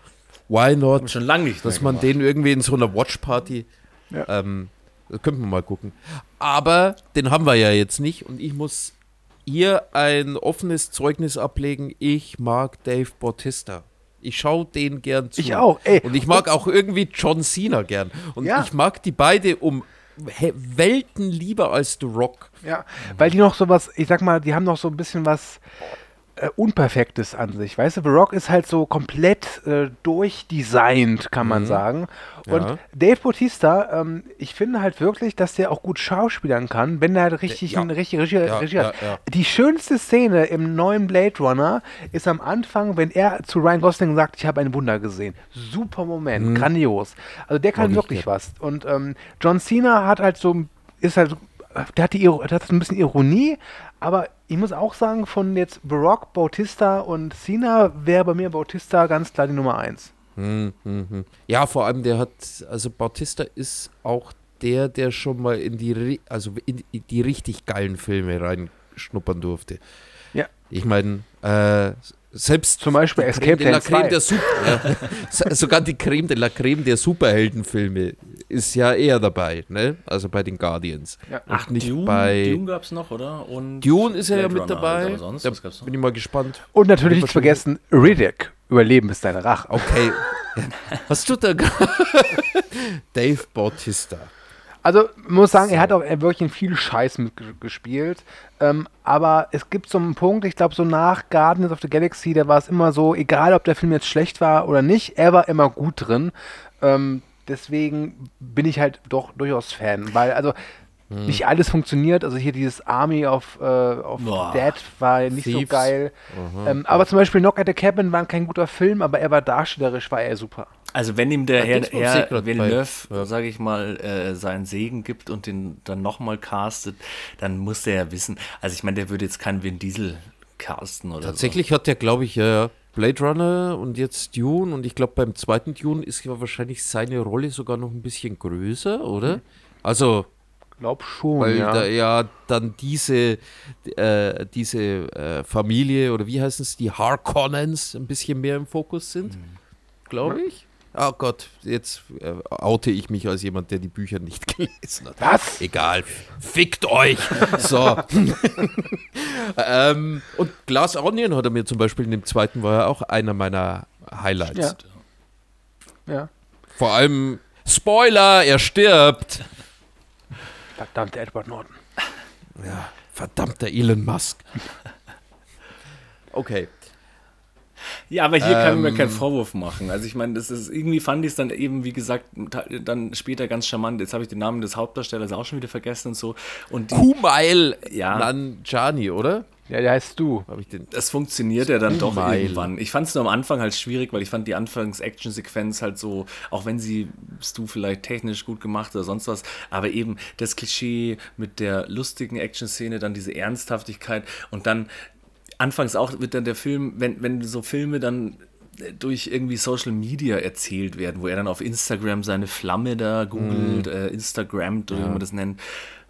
why not? Schon lange nicht Dass man gemacht. den irgendwie in so einer Watchparty, Ja. ähm, das könnten wir mal gucken. Aber den haben wir ja jetzt nicht und ich muss hier ein offenes Zeugnis ablegen. Ich mag Dave Bautista. Ich schaue den gern zu. Ich auch, ey. Und ich mag auch irgendwie John Cena gern. Und Ja. ich mag die beide um Welten lieber als The Rock. Ja, weil die noch sowas, ich sag mal, die haben noch so ein bisschen was äh, Unperfektes an sich. Weißt du, The Rock ist halt so komplett äh, durchdesignt, kann man sagen. Und Ja. Dave Bautista, ähm, ich finde halt wirklich, dass der auch gut schauspielern kann, wenn er halt richtig, Ja. eine richtige Regie, Ja, Regie hat. Die schönste Szene im neuen Blade Runner ist am Anfang, wenn er zu Ryan Gosling sagt, ich habe ein Wunder gesehen. Super Moment, grandios. Also der kann wirklich was. Und ähm, John Cena hat halt so, ist halt, der hat, die, der hat so ein bisschen Ironie, aber ich muss auch sagen, von jetzt Barack, Bautista und Cena wäre bei mir Bautista ganz klar die Nummer eins. Hm, hm, hm. Ja, vor allem der hat, also Bautista ist auch der, der schon mal in die, also in die richtig geilen Filme reinschnuppern durfte. Ja. Ich meine, äh, selbst Zum Beispiel Escape Creme de la Plan 2. Creme der Super, ja, So- sogar die Creme de la Creme der Superheldenfilme ist ja eher dabei, ne? Also bei den Guardians. Ja. Und nicht Dune, bei Dune gab es noch, oder? Und Dune ist er ja Blade mit dabei. Aber sonst, da was gab's noch? bin ich mal gespannt. Und natürlich nicht vergessen, Riddick, Überleben ist deine Rache. Okay. Was tut der? Dave Bautista. Also, muss sagen, er hat auch wirklich in viel Scheiß mitgespielt. Ähm, aber es gibt so einen Punkt, ich glaube, so nach Guardians of the Galaxy, da war es immer so, egal ob der Film jetzt schlecht war oder nicht, er war immer gut drin. Ähm, deswegen bin ich halt doch durchaus Fan, weil, also, Hm. nicht alles funktioniert. Also hier dieses Army of, äh, of Boah. Dead war nicht so Thieves. geil. Ähm, aber zum Beispiel Knock at the Cabin war kein guter Film, aber er war darstellerisch, war er super. Also wenn ihm der Da Herr, Herr Secret Villeneuve, ja. sage ich mal, äh, seinen Segen gibt und den dann nochmal castet, dann muss der ja wissen. Also ich meine, der würde jetzt keinen Vin Diesel casten oder Tatsächlich hat der, glaube ich, ja Blade Runner und jetzt Dune und ich glaube beim zweiten Dune ist ja wahrscheinlich seine Rolle sogar noch ein bisschen größer, oder? Also, Glaub schon, weil ja. da ja dann diese, äh, diese äh, Familie oder wie heißen es, die Harkonnens ein bisschen mehr im Fokus sind, glaube ich. Oh Gott, jetzt äh, oute ich mich als jemand, der die Bücher nicht gelesen hat. Was? Egal, fickt euch. So. ähm, und Glass Onion hat er mir zum Beispiel in dem zweiten war ja auch einer meiner Highlights. Ja. ja. Vor allem Spoiler, er stirbt. Verdammt, Edward Norton. Ja, verdammter Elon Musk. Okay. Ja, aber hier kann ich mir Ähm. keinen Vorwurf machen. Also ich meine, das ist irgendwie fand ich es dann eben, wie gesagt, dann später ganz charmant. Jetzt habe ich den Namen des Hauptdarstellers auch schon wieder vergessen und so. Und die, Kumail Ja. Nanjani, oder? Ja, der heißt du. Habe ich den? das funktioniert ja dann doch Mile. irgendwann. Ich fand es nur am Anfang halt schwierig, weil ich fand die Anfangs-Action-Sequenz halt so, auch wenn sie Stu vielleicht technisch gut gemacht oder sonst was, aber eben das Klischee mit der lustigen Action-Szene, dann diese Ernsthaftigkeit und dann anfangs auch wird dann der Film, wenn, wenn so Filme dann durch irgendwie Social Media erzählt werden, wo er dann auf Instagram seine Flamme da googelt, äh, Instagrammt oder wie man das nennt.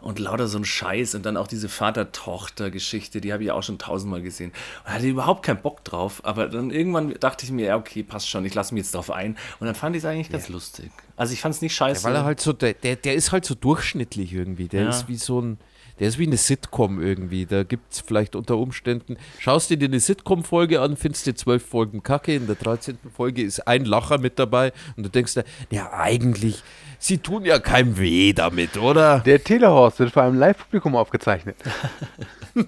Und lauter so ein Scheiß und dann auch diese Vater-Tochter-Geschichte, die habe ich auch schon tausendmal gesehen. Und hatte überhaupt keinen Bock drauf, aber dann irgendwann dachte ich mir, ja, okay, passt schon, ich lasse mich jetzt drauf ein. Und dann fand ich es eigentlich ganz lustig. Also ich fand es nicht scheiße. Weil er halt so, der, der, der ist halt so durchschnittlich irgendwie. Der Ja. ist wie so ein, der ist wie eine Sitcom irgendwie. Da gibt es vielleicht unter Umständen, schaust du dir eine Sitcom-Folge an, findest du zwölf Folgen Kacke, in der 13. Folge ist ein Lacher mit dabei und du denkst dir, ja eigentlich, sie tun ja keinem weh damit, oder? Der Telehorst wird vor einem Live-Publikum aufgezeichnet.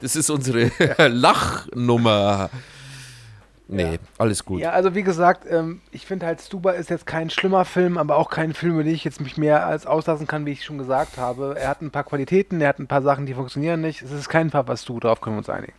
Das ist unsere Lachnummer. Nee, alles gut. Ja, also wie gesagt, ähm, ich finde halt Stuba ist jetzt kein schlimmer Film, aber auch kein Film, über den ich jetzt mich mehr als auslassen kann, wie ich schon gesagt habe. Er hat ein paar Qualitäten, er hat ein paar Sachen, die funktionieren nicht. Es ist kein Papa Stu, darauf können wir uns einigen.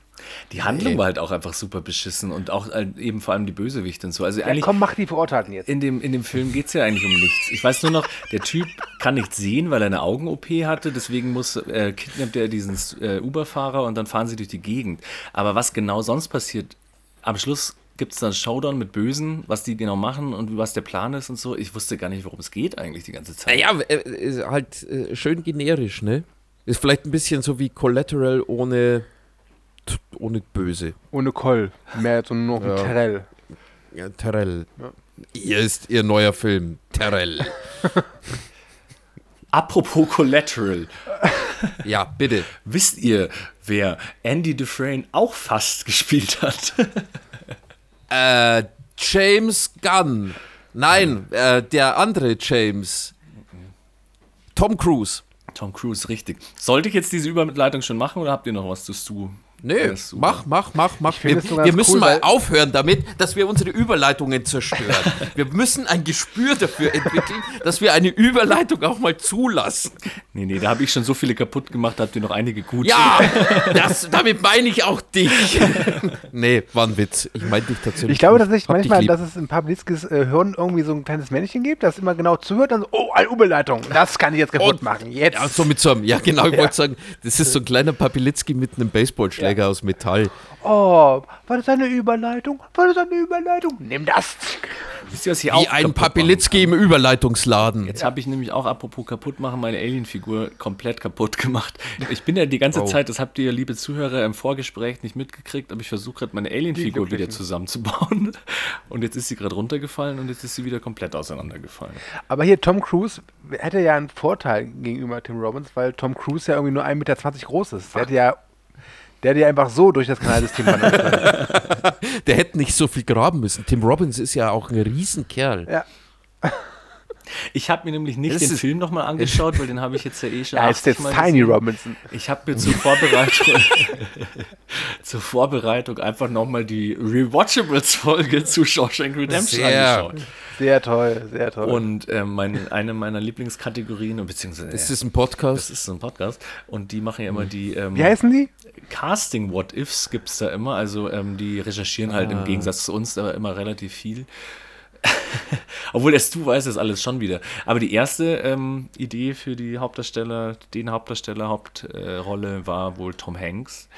Die Handlung war halt auch einfach super beschissen und auch halt eben vor allem die Bösewichte und so. Also Ja, eigentlich komm, mach die Verurteilten jetzt. in dem, in dem Film geht es ja eigentlich um nichts. Ich weiß nur noch, der Typ kann nichts sehen, weil er eine Augen-OP hatte, deswegen muss, äh, kidnappt er diesen äh, Uber-Fahrer und dann fahren sie durch die Gegend. Aber was genau sonst passiert, am Schluss gibt es dann Showdown mit Bösen, was die genau machen und was der Plan ist und so. Ich wusste gar nicht, worum es geht eigentlich die ganze Zeit. Naja, äh, ist halt äh, schön generisch, ne? Ist vielleicht ein bisschen so wie Collateral ohne, ohne Böse. Ohne Koll. Mehr so nur noch ein Ja. Terrell. Ja, Terrell. Hier ist ihr neuer Film. Terrell. Apropos Collateral, ja, bitte. wisst ihr, wer Andy Dufresne auch fast gespielt hat? Äh, James Gunn. Nein, äh, der andere James. Tom Cruise. Tom Cruise, richtig. Sollte ich jetzt diese Überleitung schon machen oder habt ihr noch was zu Stu? Nee, mach, mach, mach, mach. Wir, wir müssen cool, mal aufhören damit, dass wir unsere Überleitungen zerstören. wir müssen ein Gespür dafür entwickeln, dass wir eine Überleitung auch mal zulassen. Nee, nee, da habe ich schon so viele kaputt gemacht, da habt ihr noch einige gut. Ja, das, damit meine ich auch dich. nee, war ein Witz. Ich meine dich tatsächlich. Ich glaube nicht. tatsächlich manchmal, dass es in Pawlitzkis äh, Hirn irgendwie so ein kleines Männchen gibt, das immer genau zuhört und so, oh, eine Überleitung, das kann ich jetzt kaputt Und- machen. Jetzt. Ja, so mit so einem, ja genau, ich wollte sagen, das ist so ein kleiner Papilitzki mit einem Baseballschläger aus Metall. Oh, war das eine Überleitung? War das eine Überleitung? Nimm das. Wisst ihr, was ich Wie auch ein Papilitzki im Überleitungsladen. Jetzt habe ich nämlich auch, apropos kaputt machen, meine Alien-Figur komplett kaputt gemacht. Ich bin ja die ganze Oh. Zeit, das habt ihr, liebe Zuhörer, im Vorgespräch nicht mitgekriegt, aber ich versuche gerade meine Alien-Figur wieder zusammenzubauen. Und jetzt ist sie gerade runtergefallen und jetzt ist sie wieder komplett auseinandergefallen. Aber hier, Tom Cruise hätte ja einen Vorteil gegenüber Tim Robbins, weil Tom Cruise ja irgendwie nur 1,20 Meter groß ist. Der hätte ja, der ja einfach so durch das Kanalsystem wandern können. Der hätte nicht so viel graben müssen. Tim Robbins ist ja auch ein Riesenkerl. Ja. Ich habe mir nämlich nicht Das den ist- Film nochmal angeschaut, weil den habe ich jetzt ja eh schon Ja, ist 80 jetzt Mal Tiny gesehen. Robinson. Ich habe mir zur Vorbereitung, zur Vorbereitung einfach nochmal die Rewatchables-Folge zu Shawshank Redemption Sehr. angeschaut. Sehr toll, sehr toll. Und äh, mein, eine meiner Lieblingskategorien, beziehungsweise Ist das ein das Podcast? ist so ein Podcast, und die machen ja immer die ähm, Wie heißen die? Casting What Ifs gibt es da immer. Also ähm, die recherchieren halt im Gegensatz zu uns aber immer relativ viel. Obwohl erst du weißt das alles schon wieder. Aber die erste ähm, Idee für die Hauptdarsteller, den Hauptdarsteller, Hauptrolle war wohl Tom Hanks.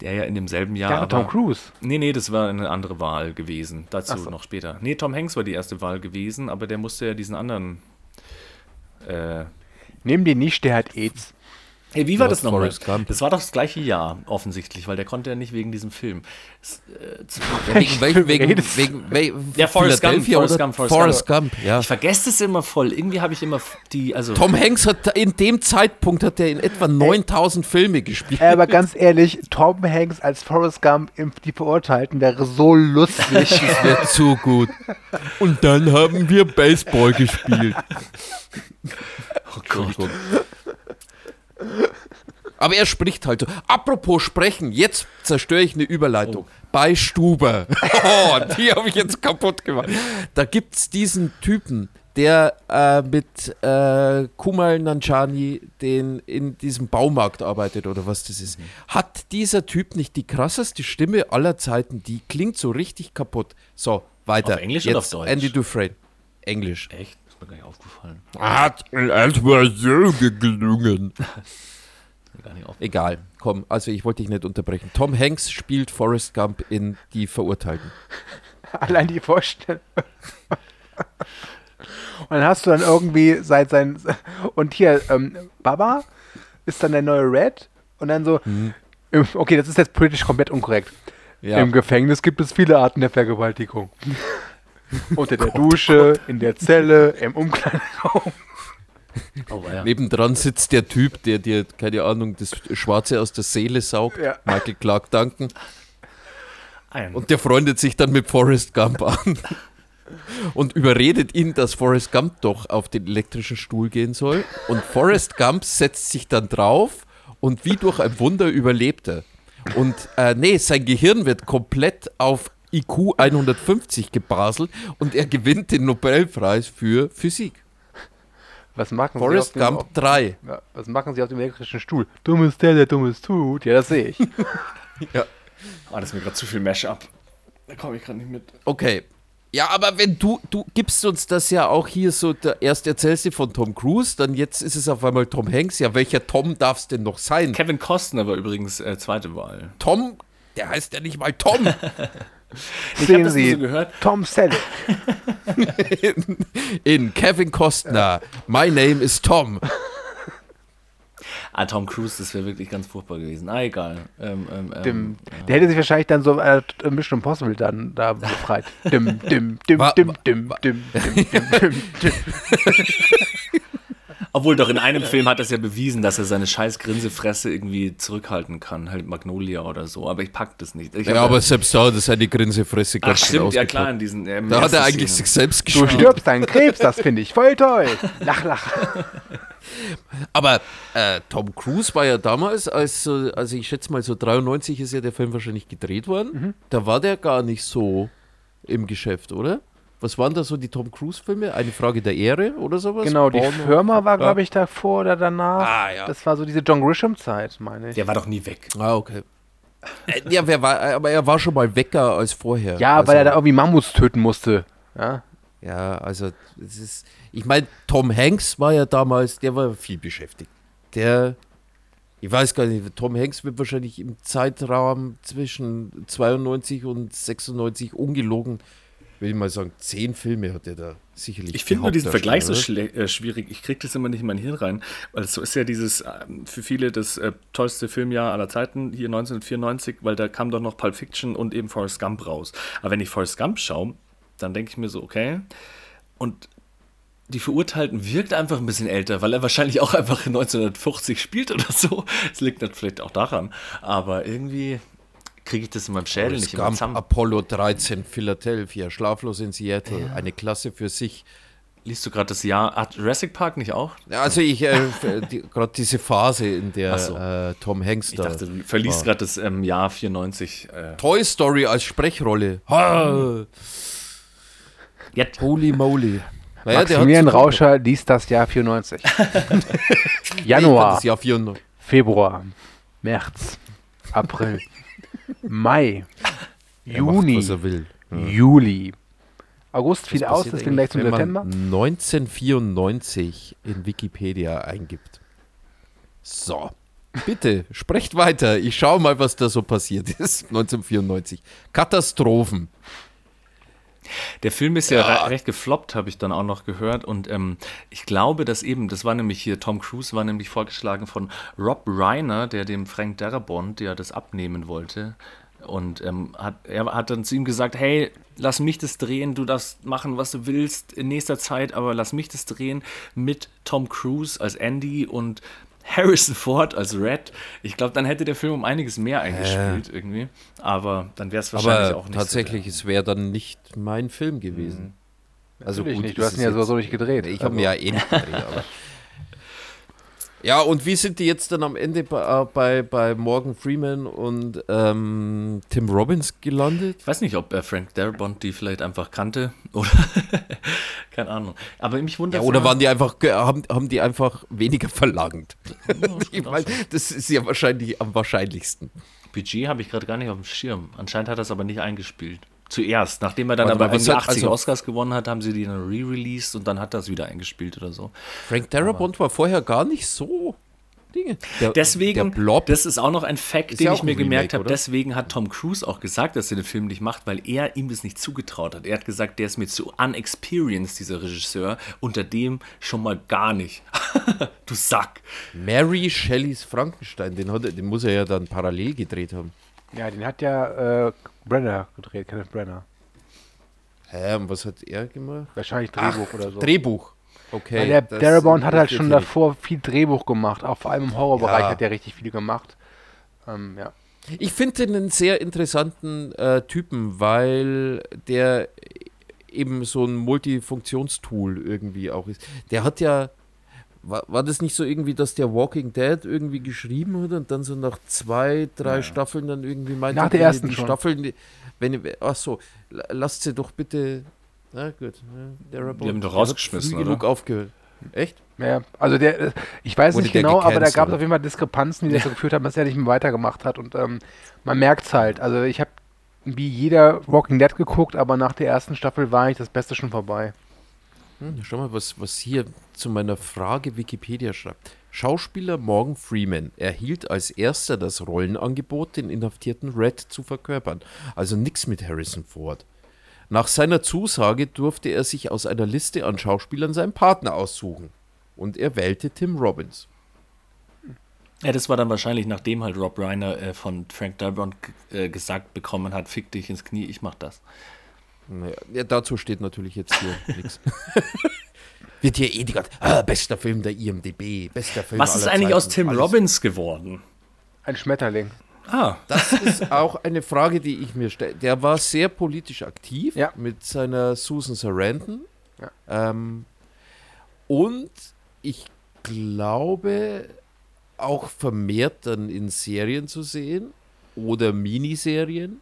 Der ja in demselben Jahr. Ja, aber, Tom Cruise. Nee, nee, das war eine andere Wahl gewesen. Dazu so. noch später. Nee, Tom Hanks war die erste Wahl gewesen, aber der musste ja diesen anderen. Äh, Nehmen die nicht, der hat AIDS. Hey, wie war das nochmal? Gump. Das war doch das gleiche Jahr, offensichtlich, weil der konnte ja nicht wegen diesem Film. Äh, Wegen, wegen, wegen, redest. wegen, wegen Ja, Forrest Gump, Forrest oder Gump, Forrest Forrest Gump, ja. Ich vergesse es immer voll. Irgendwie habe ich immer die, also Tom Hanks hat in dem Zeitpunkt hat er in etwa 9000 Filme gespielt. Äh, Aber ganz ehrlich, Tom Hanks als Forrest Gump im Die Verurteilten wäre so lustig. Das wird zu gut. Und dann haben wir Baseball gespielt. oh Gott. Aber er spricht halt so. Apropos sprechen, jetzt zerstöre ich eine Überleitung. Bei Stuber. Oh, die habe ich jetzt kaputt gemacht. Da gibt es diesen Typen, der äh, mit äh, Kumal Nanchani den in diesem Baumarkt arbeitet oder was das ist. Hat dieser Typ nicht die krasseste Stimme aller Zeiten? Die klingt so richtig kaputt. So, weiter. Auf Englisch jetzt oder auf Deutsch? Andy Dufresne. Englisch. Echt? Ist mir gar nicht aufgefallen. Hat etwa so gar nicht aufgefallen. Egal, komm, also ich wollte dich nicht unterbrechen. Tom Hanks spielt Forrest Gump in Die Verurteilten. Allein die Vorstellung. Und dann hast du dann irgendwie seit sein. Und hier, ähm, Baba ist dann der neue Red. Und dann so. im- Okay, das ist jetzt politisch komplett unkorrekt. Ja. Im Gefängnis gibt es viele Arten der Vergewaltigung. Unter der Dusche, in der Zelle, im Umkleideraum. Oh, ja. Nebendran sitzt der Typ, der dir, keine Ahnung, das Schwarze aus der Seele saugt. Ja. Michael Clark Duncan. Ein. Und der freundet sich dann mit Forrest Gump an. Und überredet ihn, dass Forrest Gump doch auf den elektrischen Stuhl gehen soll. Und Forrest Gump setzt sich dann drauf und wie durch ein Wunder überlebt er. Und äh, nee, sein Gehirn wird komplett auf IQ 150 gebaselt und er gewinnt den Nobelpreis für Physik. Was machen Forrest Sie auf dem, Gump 3. ja, was machen Sie auf dem elektrischen Stuhl? Dumm ist der, der Dummes tut. Ja, das sehe ich. Ja. Ah, das ist mir gerade zu viel Mash-up. Da komme ich gerade nicht mit. Okay. Ja, aber wenn du, du gibst uns das ja auch hier so, der, erst erzählst du von Tom Cruise, dann jetzt ist es auf einmal Tom Hanks. Ja, welcher Tom darf es denn noch sein? Kevin Costner war übrigens äh, zweite Wahl. Tom, der heißt ja nicht mal Tom. Ich Sehen Sie, so gehört. Tom Selleck. in, in Kevin Costner. My name is Tom. Ah, Tom Cruise, das wäre wirklich ganz furchtbar gewesen. Ah, egal. Ähm, ähm, ähm, Dim. Der hätte sich wahrscheinlich dann so äh, Mission Impossible dann da befreit. Dim, dim, dim, dim, dim, dim, dim, dim, dim, dim. Obwohl doch in einem Film hat er es ja bewiesen, dass er seine scheiß Grinsefresse irgendwie zurückhalten kann. Halt Magnolia oder so. Aber ich pack das nicht. Ich Ja, aber selbst da hat er seine Grinsefresse Ach ganz schön stimmt, ja klar, in diesen. ähm, Da hat er eigentlich Szenen. sich selbst Du gespielt. stirbst an Krebs, das finde ich voll toll. Lach, lach. Aber äh, Tom Cruise war ja damals, als, so- also ich schätze mal so 93 ist ja der Film wahrscheinlich gedreht worden. Mhm. Da war der gar nicht so im Geschäft, oder? Was waren da so die Tom Cruise-Filme? Eine Frage der Ehre oder sowas? Genau, die Born- Firma war, Ja. glaube ich, davor oder danach. Ah, ja. Das war so diese John Grisham-Zeit, meine ich. Der war doch nie weg. Ah, okay. Äh, ja, wer war, aber er war schon mal wecker als vorher. Ja, also, weil er da irgendwie Mammuts töten musste. Ja, Ja, also es ist. Ich meine, Tom Hanks war ja damals, der war viel beschäftigt. Der, ich weiß gar nicht, Tom Hanks wird wahrscheinlich im Zeitraum zwischen 92 und 96 ungelogen, will ich mal sagen, zehn Filme hat er da sicherlich. Ich finde nur diesen Vergleich so äh, schwierig. Ich kriege das immer nicht in mein Hirn rein. Weil so ist ja dieses, ähm, für viele das äh, tollste Filmjahr aller Zeiten, hier 1994, weil da kam doch noch Pulp Fiction und eben Forrest Gump raus. Aber wenn ich Forrest Gump schaue, dann denke ich mir so, okay. Und die Verurteilten wirkt einfach ein bisschen älter, weil er wahrscheinlich auch einfach 1940 spielt oder so. Es liegt vielleicht auch daran. Aber irgendwie kriege ich das in meinem Schädel nicht immer Gump, zusammen. Apollo 13, Philadelphia, Schlaflos in Seattle, eine Klasse für sich. Liest du gerade das Jahr? Hat Jurassic Park nicht auch? Ja, Also ich, äh, die, gerade diese Phase, in der so. äh, Tom Hanks Ich da. dachte, du verliest gerade das ähm, Jahr 94. Äh, Toy Story als Sprechrolle. Ha, jetzt. holy moly. Naja, Maximilian Rauscher liest das Jahr 94. gehabt. Januar, Das Jahr 94. Februar, März, April, Mai, macht, Juni, er will. Juli. August fiel aus, ging gleich zum September. man 1994 in Wikipedia eingibt. So. Bitte, sprecht weiter. Ich schaue mal, was da so passiert ist. 1994. Katastrophen. Der Film ist ja, re- recht gefloppt, habe ich dann auch noch gehört. Und ähm, ich glaube, dass eben, das war nämlich hier, Tom Cruise war nämlich vorgeschlagen von Rob Reiner, der dem Frank Darabont, der das abnehmen wollte. Und ähm, hat, er hat dann zu ihm gesagt, hey, lass mich das drehen, du darfst machen, was du willst in nächster Zeit, aber lass mich das drehen mit Tom Cruise als Andy und Harrison Ford als Red. Ich glaube, dann hätte der Film um einiges mehr eingespielt irgendwie. Aber dann wäre es wahrscheinlich Aber auch nicht tatsächlich, so es wäre dann nicht mein Film gewesen. Also Natürlich gut, nicht, du hast ihn ja jetzt- sowieso nicht gedreht. Ich habe Also- mir ja eh nicht gedreht, aber. Ja, und wie sind die jetzt dann am Ende bei, äh, bei, bei Morgan Freeman und ähm, Tim Robbins gelandet? Ich weiß nicht, ob äh, Frank Darabont die vielleicht einfach kannte oder keine Ahnung. Aber mich wundert Ja, oder waren die einfach, haben, haben die einfach weniger verlangt? ich meine, das ist ja wahrscheinlich am wahrscheinlichsten. Budget habe ich gerade gar nicht auf dem Schirm. Anscheinend hat er es aber nicht eingespielt. Zuerst, nachdem er dann Warte aber mal, was irgendwie hat- 80 also- Oscars gewonnen hat, haben sie die dann re-released und dann hat er es wieder eingespielt oder so. Frank Darabont war vorher gar nicht so Dinge. Der, Deswegen, der Blob, das ist auch noch ein Fact, Ist den ja ich auch mir ein Remake, gemerkt habe. oder? Deswegen hat Tom Cruise auch gesagt, dass er den Film nicht macht, weil er ihm das nicht zugetraut hat. Er hat gesagt, der ist mir zu unexperienced, dieser Regisseur, unter dem schon mal gar nicht. du Sack. Mary Shelleys Frankenstein, den, hat er, den muss er ja dann parallel gedreht haben. Ja, den hat ja äh, Brenner gedreht, Kenneth Brenner. Hä, und was hat er gemacht? Wahrscheinlich Drehbuch oder so. Drehbuch. Okay. Weil der Darabont hat halt schon davor viel Drehbuch gemacht, auch vor allem im Horrorbereich Ja. hat er richtig viel gemacht. Ähm, ja. Ich finde den einen sehr interessanten äh, Typen, weil der eben so ein Multifunktionstool irgendwie auch ist. Der hat ja, war, war das nicht so irgendwie, dass der Walking Dead irgendwie geschrieben hat und dann so nach zwei, drei Staffeln dann irgendwie meinte, Nach der ersten die schon. Staffeln, wenn ach so, la- lasst sie doch bitte, na gut, ja, der Die haben doch rausgeschmissen, früh oder? genug aufgehört. Echt? Ja, also der, äh, ich weiß Wurde nicht genau, aber da gab es auf jeden Fall Diskrepanzen, die dazu geführt haben, dass er nicht mehr weitergemacht hat. Und ähm, man merkt es halt. Also ich habe wie jeder Walking Dead geguckt, aber nach der ersten Staffel war ich das Beste schon vorbei. Hm, schau mal, was, was hier zu meiner Frage Wikipedia schreibt. Schauspieler Morgan Freeman erhielt als erster das Rollenangebot, den inhaftierten Red zu verkörpern. Also nichts mit Harrison Ford. Nach seiner Zusage durfte er sich aus einer Liste an Schauspielern seinen Partner aussuchen. Und er wählte Tim Robbins. Ja, das war dann wahrscheinlich, nachdem halt Rob Reiner äh, von Frank Darabont äh, gesagt bekommen hat, fick dich ins Knie, ich mach das. Naja, ja, dazu steht natürlich jetzt hier nichts. Wird hier eh die ganze ah, bester Film der IMDB, bester Film Was ist aller eigentlich Zeiten, aus Tim alles. Robbins geworden? Ein Schmetterling. Ah, Das ist auch eine Frage, die ich mir stelle. Der war sehr politisch aktiv Ja. mit seiner Susan Sarandon. Ja. Ähm, und ich glaube, auch vermehrt dann in Serien zu sehen oder Miniserien.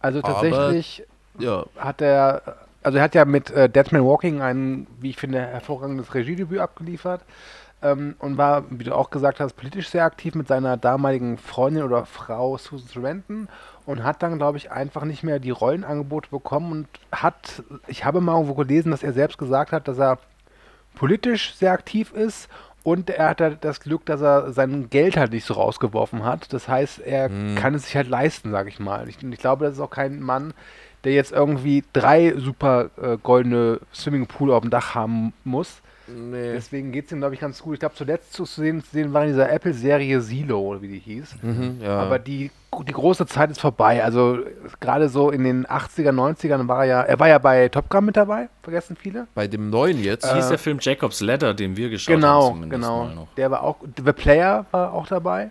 Also tatsächlich Ja, hat er, also er hat ja mit äh, Dead Man Walking ein, wie ich finde, hervorragendes Regiedebüt abgeliefert ähm, und war, wie du auch gesagt hast, politisch sehr aktiv mit seiner damaligen Freundin oder Frau Susan Sarandon und hat dann, glaube ich, einfach nicht mehr die Rollenangebote bekommen und hat, ich habe mal irgendwo gelesen, dass er selbst gesagt hat, dass er politisch sehr aktiv ist und er hat halt das Glück, dass er sein Geld halt nicht so rausgeworfen hat. Das heißt, er kann es sich halt leisten, sage ich mal. Ich, ich glaube, das ist auch kein Mann, der jetzt irgendwie drei super äh, goldene Swimmingpool auf dem Dach haben muss. nee. Deswegen geht es ihm, glaube ich, ganz gut. Ich glaube, zuletzt zu sehen, zu sehen war in dieser Apple-Serie Silo, oder wie die hieß. Mhm, ja. Aber die, die große Zeit ist vorbei. Also gerade so in den 80er, 90ern war er ja, er war ja bei Top Gun mit dabei, vergessen viele. Bei dem neuen jetzt. hieß der Film Jacob's Ladder, den wir geschaut haben Äh, Genau, zumindest genau. mal noch. Der war auch, The Player war auch dabei.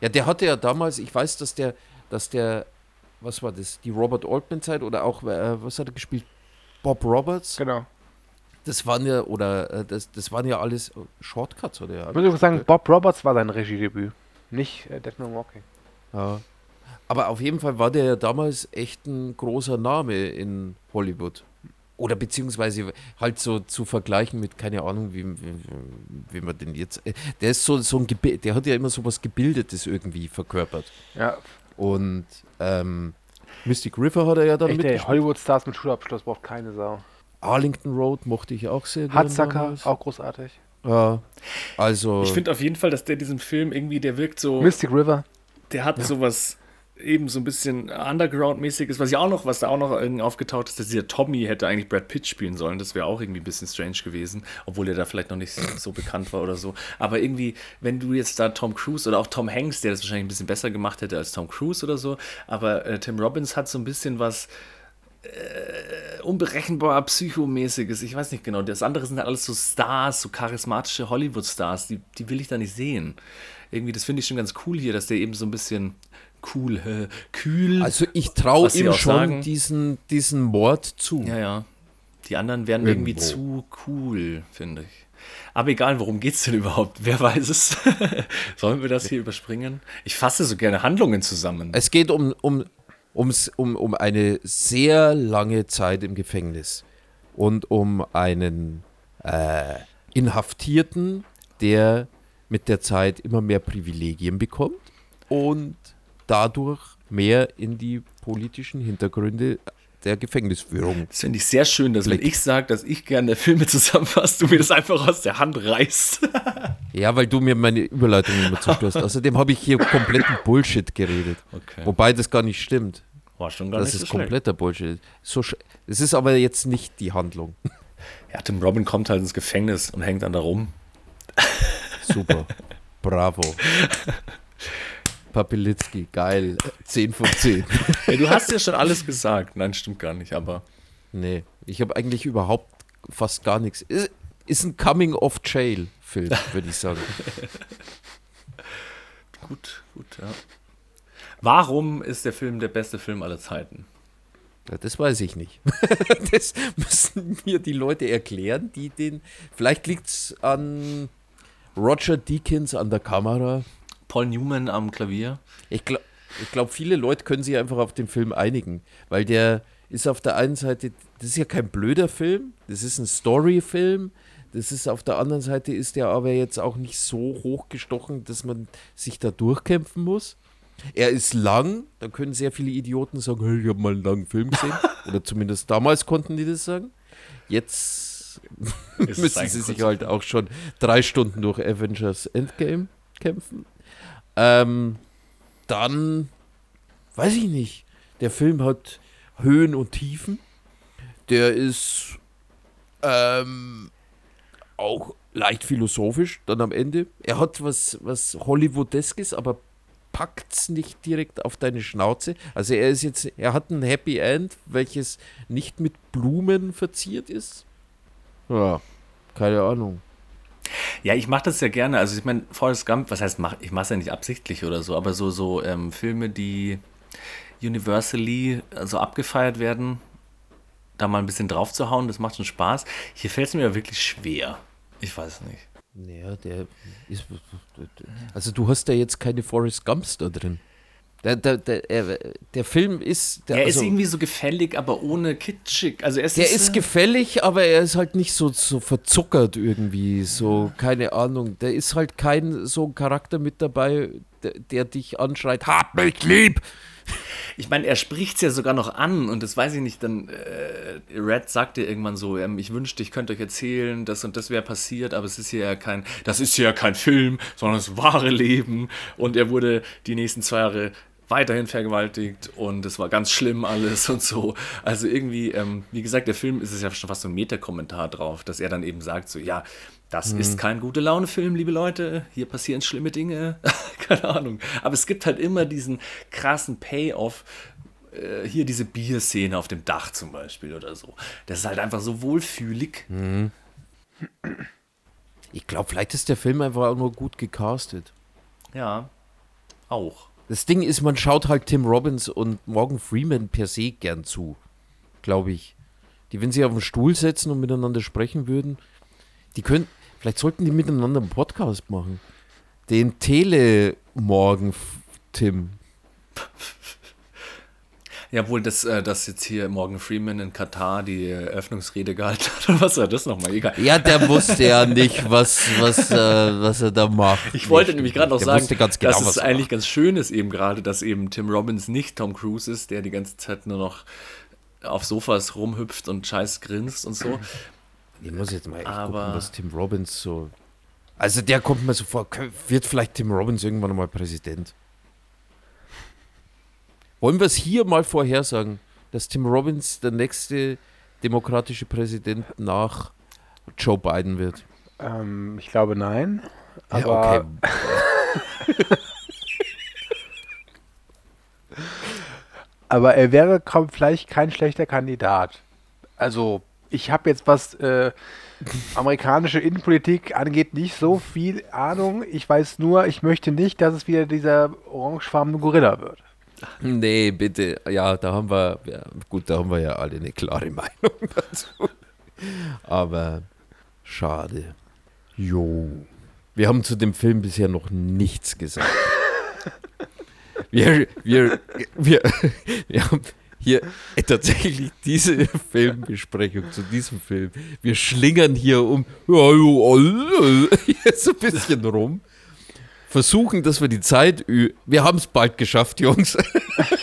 Ja, der hatte ja damals, ich weiß, dass der, dass der, was war das, die Robert Altman-Zeit oder auch, äh, was hat er gespielt? Bob Roberts? Genau. Das waren ja, oder äh, das, das waren ja alles äh, Shortcuts, oder ja. Ich würde sagen, Bob Roberts war sein Regiedebüt, nicht äh, Dead Man Walking. ja. Aber auf jeden Fall war der ja damals echt ein großer Name in Hollywood. Oder beziehungsweise halt so zu vergleichen mit, keine Ahnung, wie, wie, wie man den jetzt. äh, Der ist so, so ein Gebi- der hat ja immer so was Gebildetes irgendwie verkörpert. Ja, Und ähm, Mystic River hat er ja dann echt, ey, mitgespielt. Hollywood-Stars mit Schulabschluss braucht keine Sau. Arlington Road mochte ich auch sehr damals. auch großartig. Ja, also. Ich finde auf jeden Fall, dass der diesen Film irgendwie, der wirkt so, Mystic River. der hat sowas eben so ein bisschen Underground-mäßiges, was ja auch noch, was da auch noch irgendwie aufgetaucht ist, dass dieser Tommy hätte eigentlich Brad Pitt spielen sollen. Das wäre auch irgendwie ein bisschen strange gewesen, obwohl er da vielleicht noch nicht so, so bekannt war oder so. Aber irgendwie, wenn du jetzt da Tom Cruise oder auch Tom Hanks, der das wahrscheinlich ein bisschen besser gemacht hätte als Tom Cruise oder so, aber äh, Tim Robbins hat so ein bisschen was äh, unberechenbar psychomäßiges. Ich weiß nicht genau. Das andere sind halt alles so Stars, so charismatische Hollywood-Stars. Die, die will ich da nicht sehen. Irgendwie, das finde ich schon ganz cool hier, dass der eben so ein bisschen cool, äh, kühl. also ich traue ihm schon sagen. diesen, diesen Mord zu. ja, ja. Die anderen werden mir irgendwie zu cool, finde ich. Aber egal, worum geht's denn überhaupt? Wer weiß es? Sollen wir das hier überspringen? Ich fasse so gerne Handlungen zusammen. Es geht um, um, ums, um, um eine sehr lange Zeit im Gefängnis und um einen äh, Inhaftierten, der mit der Zeit immer mehr Privilegien bekommt und dadurch mehr in die politischen Hintergründe der Gefängnisführung. Das finde ich sehr schön, dass wenn Blick. ich sage, dass ich gerne Filme zusammenfasse, du mir das einfach aus der Hand reißt. Ja, weil du mir meine Überleitung immer zerstörst. Außerdem habe ich hier kompletten Bullshit geredet. Okay. Wobei das gar nicht stimmt. War schon gar Das nicht ist so schlecht. kompletter Bullshit. So es ist aber jetzt nicht die Handlung. Ja, Tim Robin kommt halt ins Gefängnis und hängt dann da rum. Super. Bravo. Papilitzki, geil. 10 von 10. Ja, du hast ja schon alles gesagt. Nein, stimmt gar nicht, aber Nee, ich habe eigentlich überhaupt fast gar nichts. Ist, ist ein Coming-of-Jail-Film, würde ich sagen. gut, gut, ja. Warum ist der Film der beste Film aller Zeiten? Ja, das weiß ich nicht. Das müssen mir die Leute erklären, die den. Vielleicht liegt es an Roger Deakins an der Kamera. Paul Newman am Klavier. Ich glaube, ich glaub, viele Leute können sich einfach auf den Film einigen, weil der ist auf der einen Seite, das ist ja kein blöder Film, das ist ein Storyfilm, Das ist auf der anderen Seite ist der aber jetzt auch nicht so hochgestochen, dass man sich da durchkämpfen muss. Er ist lang, da können sehr viele Idioten sagen, hey, ich habe mal einen langen Film gesehen. Oder zumindest damals konnten die das sagen. Jetzt müssen sie sich halt auch schon drei Stunden durch Avengers Endgame kämpfen. Ähm, dann, weiß ich nicht, der Film hat Höhen und Tiefen. Der ist ähm, auch leicht philosophisch dann am Ende. Er hat was, was Hollywoodeskes, aber packt es nicht direkt auf deine Schnauze. Also er ist jetzt, er hat ein Happy End, welches nicht mit Blumen verziert ist. Ja, keine Ahnung. Ja, ich mache das ja gerne. Also ich meine, Forrest Gump, was heißt, mach, ich mache es ja nicht absichtlich oder so, aber so, so ähm, Filme, die universally so abgefeiert werden, da mal ein bisschen drauf zu hauen, das macht schon Spaß. Hier fällt es mir ja wirklich schwer. Ich weiß nicht. Ja, der ist. Also du hast da jetzt keine Forrest Gumps da drin. Der, der, der, der Film ist. Der, er also, ist irgendwie so gefällig, aber ohne kitschig. Also er ist, der ist, ist gefällig, aber er ist halt nicht so, so verzuckert irgendwie. So, keine Ahnung. Der ist halt kein so ein Charakter mit dabei, der, der dich anschreit: Hab mich lieb! Ich meine, er spricht es ja sogar noch an und das weiß ich nicht, dann äh, Red sagt dir irgendwann so, ähm, ich wünschte, ich könnte euch erzählen, das und das wäre passiert, aber es ist hier ja kein, das ist hier ja kein Film, sondern das wahre Leben und er wurde die nächsten zwei Jahre weiterhin vergewaltigt und es war ganz schlimm alles und so. Also irgendwie, ähm, wie gesagt, der Film ist es ja schon fast so ein Meta-Kommentar drauf, dass er dann eben sagt, so, ja, das mhm. ist kein gute Laune-Film, liebe Leute, hier passieren schlimme Dinge, keine Ahnung. Aber es gibt halt immer diesen krassen Payoff, äh, hier diese Bierszene auf dem Dach zum Beispiel oder so. Das ist halt einfach so wohlfühlig. Mhm. Ich glaube, vielleicht ist der Film einfach auch nur gut gecastet. Ja, auch. Das Ding ist, man schaut halt Tim Robbins und Morgan Freeman per se gern zu, glaube ich. Die, wenn sie auf den Stuhl setzen und miteinander sprechen würden, die können, vielleicht sollten die miteinander einen Podcast machen. Den Tele-Morgen Tim. Ja, wohl, dass, äh, dass jetzt hier Morgan Freeman in Katar die Eröffnungsrede gehalten hat. Oder was war das nochmal? Egal. Ja, der wusste ja nicht, was, was, äh, was er da macht. Ich wollte nämlich gerade noch der sagen, genau, dass es eigentlich ganz schön ist eben gerade, dass eben Tim Robbins nicht Tom Cruise ist, der die ganze Zeit nur noch auf Sofas rumhüpft und scheiß grinst und so. Ich muss jetzt mal echt Aber gucken, was Tim Robbins so... Also der kommt mir so vor, wird vielleicht Tim Robbins irgendwann mal Präsident? Wollen wir es hier mal vorhersagen, dass Tim Robbins der nächste demokratische Präsident nach Joe Biden wird? Ähm, ich glaube nein. Aber ja, okay. aber er wäre vielleicht kein schlechter Kandidat. Also ich habe jetzt was äh, amerikanische Innenpolitik angeht nicht so viel Ahnung. Ich weiß nur, ich möchte nicht, dass es wieder dieser orangefarbene Gorilla wird. Nee, bitte. Ja, da haben wir, ja, gut, da haben wir ja alle eine klare Meinung dazu. Aber schade. Jo. Wir haben zu dem Film bisher noch nichts gesagt. Wir, wir, wir, wir haben hier tatsächlich diese Filmbesprechung zu diesem Film. Wir schlingern hier um hier so ein bisschen rum versuchen, dass wir die Zeit. Wir haben es bald geschafft, Jungs.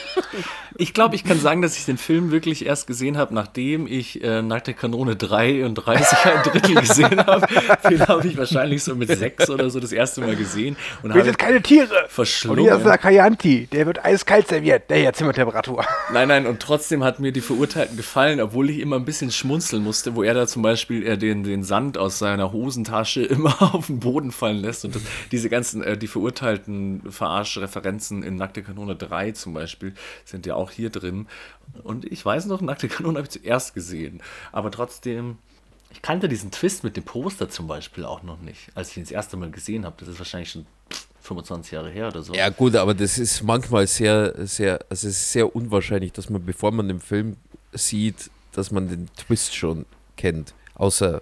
Ich glaube, ich kann sagen, dass ich den Film wirklich erst gesehen habe, nachdem ich äh, Nackte Kanone 3 und 30 ein Drittel gesehen habe. Den habe ich wahrscheinlich so mit 6 oder so das erste Mal gesehen. Und Bietet keine Tiere! Verschlungen. Und hier ist der Kayanti, der wird eiskalt serviert, der hier Zimmertemperatur. Nein, nein, und trotzdem hat mir die Verurteilten gefallen, obwohl ich immer ein bisschen schmunzeln musste, wo er da zum Beispiel äh, den, den Sand aus seiner Hosentasche immer auf den Boden fallen lässt und das, diese ganzen, äh, die Verurteilten Verarschreferenzen in Nackte Kanone 3 zum Beispiel sind ja auch auch hier drin. Und ich weiß noch, Nackte Kanone habe ich zuerst gesehen. Aber trotzdem, ich kannte diesen Twist mit dem Poster zum Beispiel auch noch nicht, als ich ihn das erste Mal gesehen habe. Das ist wahrscheinlich schon 25 Jahre her oder so. Ja, gut, aber das ist manchmal sehr, sehr, also es ist sehr unwahrscheinlich, dass man, bevor man den Film sieht, dass man den Twist schon kennt. Außer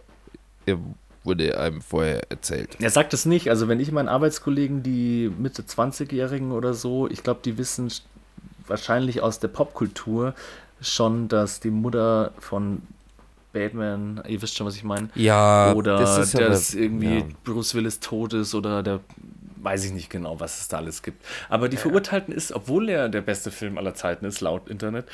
er wurde einem vorher erzählt. Er sagt es nicht. Also, wenn ich meinen Arbeitskollegen, die Mitte 20-Jährigen oder so, ich glaube, die wissen wahrscheinlich aus der Popkultur schon, dass die Mutter von Batman, ihr wisst schon, was ich meine. Ja, Oder das dass irgendwie ja. Bruce Willis tot ist oder der weiß ich nicht genau, was es da alles gibt. Aber die Verurteilten ist, obwohl er der beste Film aller Zeiten ist, laut Internet,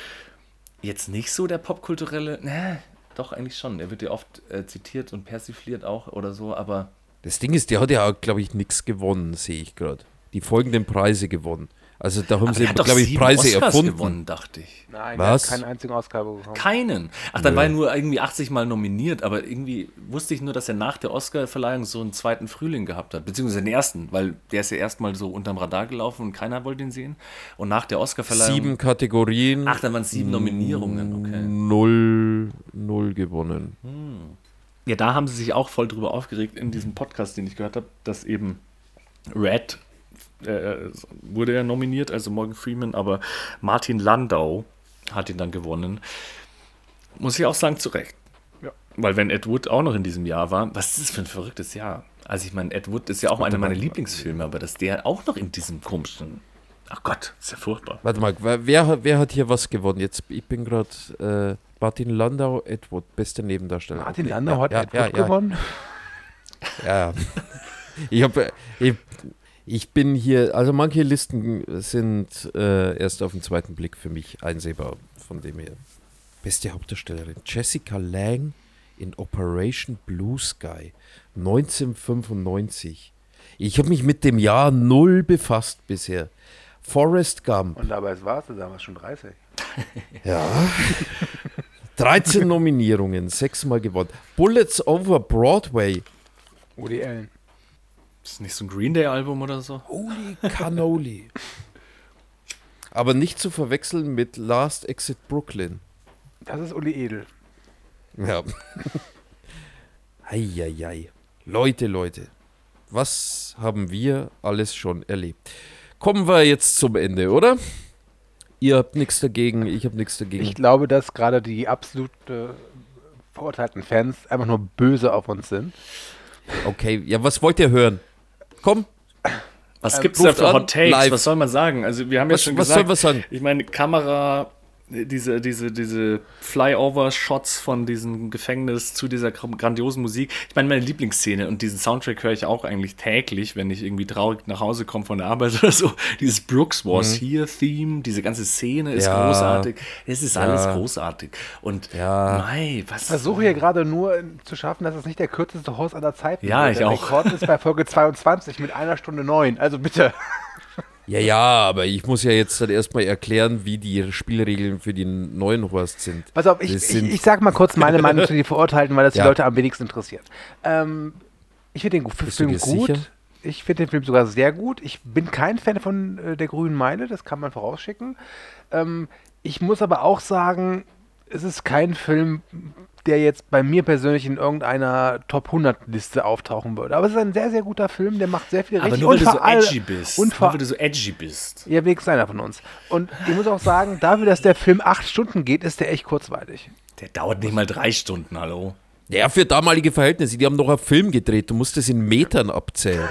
jetzt nicht so der popkulturelle, ne, doch eigentlich schon. Er wird ja oft äh, zitiert und persifliert auch oder so, aber Das Ding ist, der hat ja, glaube ich, nichts gewonnen, sehe ich gerade. Die folgenden Preise gewonnen. Also da haben aber sie, glaube ich, Preise Oscars erfunden. gewonnen, dachte ich. Nein, Was? er hat keinen einzigen Oscar bekommen. Keinen. Ach, dann war er nur irgendwie 80 Mal nominiert, aber irgendwie wusste ich nur, dass er nach der Oscar-Verleihung so einen zweiten Frühling gehabt hat, beziehungsweise den ersten, weil der ist ja erstmal so unterm Radar gelaufen und keiner wollte ihn sehen. Und nach der Oscar-Verleihung. Sieben Kategorien, Ach, dann waren es sieben Nominierungen, okay. null, null gewonnen. Ja, da haben sie sich auch voll drüber aufgeregt in diesem Podcast, den ich gehört habe, dass eben Red äh, wurde ja nominiert, also Morgan Freeman, aber Martin Landau hat ihn dann gewonnen. Muss ich auch sagen, zu Recht. Ja. Weil wenn Ed Wood auch noch in diesem Jahr war, was ist das für ein verrücktes Jahr? Also ich meine, Ed Wood ist ja auch einer meiner Lieblingsfilme, aber dass der auch noch in diesem komischen... Ach Gott, ist ja furchtbar. Warte mal, wer, wer, hat- hier was gewonnen? Jetzt, ich bin gerade äh, Martin Landau, Edward, bester Nebendarsteller. Martin Okay, Landau ja, hat ja, Ed ja, Wood ja, gewonnen. Ja. Ich habe, ich, ich bin hier, also manche Listen sind äh, erst auf den zweiten Blick für mich einsehbar, von dem her. Beste Hauptdarstellerin, Jessica Lang in Operation Blue Sky, 1995. Ich habe mich mit dem Jahr null befasst bisher. Forrest Gump, Und dabei war es damals schon 30. ja. 13 Nominierungen, sechsmal gewonnen. Bullets over Broadway, Woody Allen. Ist das nicht so ein Green Day-Album oder so? Holy Cannoli. Aber nicht zu verwechseln mit Last Exit Brooklyn. Das ist Uli Edel. Ja. Eieiei. Leute, Leute. Was haben wir alles schon erlebt? Kommen wir jetzt zum Ende, oder? Ihr habt nichts dagegen, ich habe nichts dagegen. Ich glaube, dass gerade die absolut äh, verurteilten Fans einfach nur böse auf uns sind. Okay, ja, was wollt ihr hören? Komm, Was Ähm, gibt's da ruft für Hot Takes? live. Was soll man sagen? Also wir haben ja Was- schon was gesagt, soll man sagen? ich meine Kamera, diese diese diese Flyover-Shots von diesem Gefängnis zu dieser gr- grandiosen Musik. Ich meine meine Lieblingsszene und diesen Soundtrack höre ich auch eigentlich täglich, wenn ich irgendwie traurig nach Hause komme von der Arbeit oder so. Dieses Brooks was here Theme, diese ganze Szene ist Mhm. Ja. großartig. Es ist alles Ja. großartig und Ja. mei, was Ich versuche hier gerade nur äh, zu schaffen, dass es nicht der kürzeste Horst aller Zeiten Ja, wird. ich Der auch. Rekord ist bei Folge 22 mit einer Stunde neun. Also bitte. Ja, ja, aber ich muss ja jetzt dann erstmal erklären, wie die Spielregeln für den neuen Horst sind. Pass auf, ich, ich, ich sag mal kurz meine Meinung zu den Verurteilten, weil das Ja. die Leute am wenigsten interessiert. Ähm, ich finde den Bist Film gut. sicher? Ich finde den Film sogar sehr gut. Ich bin kein Fan von äh, der grünen Meile, das kann man vorausschicken. Ähm, ich muss aber auch sagen, es ist kein Film, der jetzt bei mir persönlich in irgendeiner Top 100 Liste auftauchen würde. Aber es ist ein sehr, sehr guter Film, der macht sehr viel aber richtig. nur weil du so edgy bist. Und nur weil du so edgy bist. ja, wenigstens einer von uns. Und ich muss auch sagen, dafür, dass der Film acht Stunden geht, ist der echt kurzweilig. Der dauert nicht mal drei Stunden, hallo. Ja, für damalige Verhältnisse. Die haben noch einen Film gedreht. Du musst es in Metern abzählen.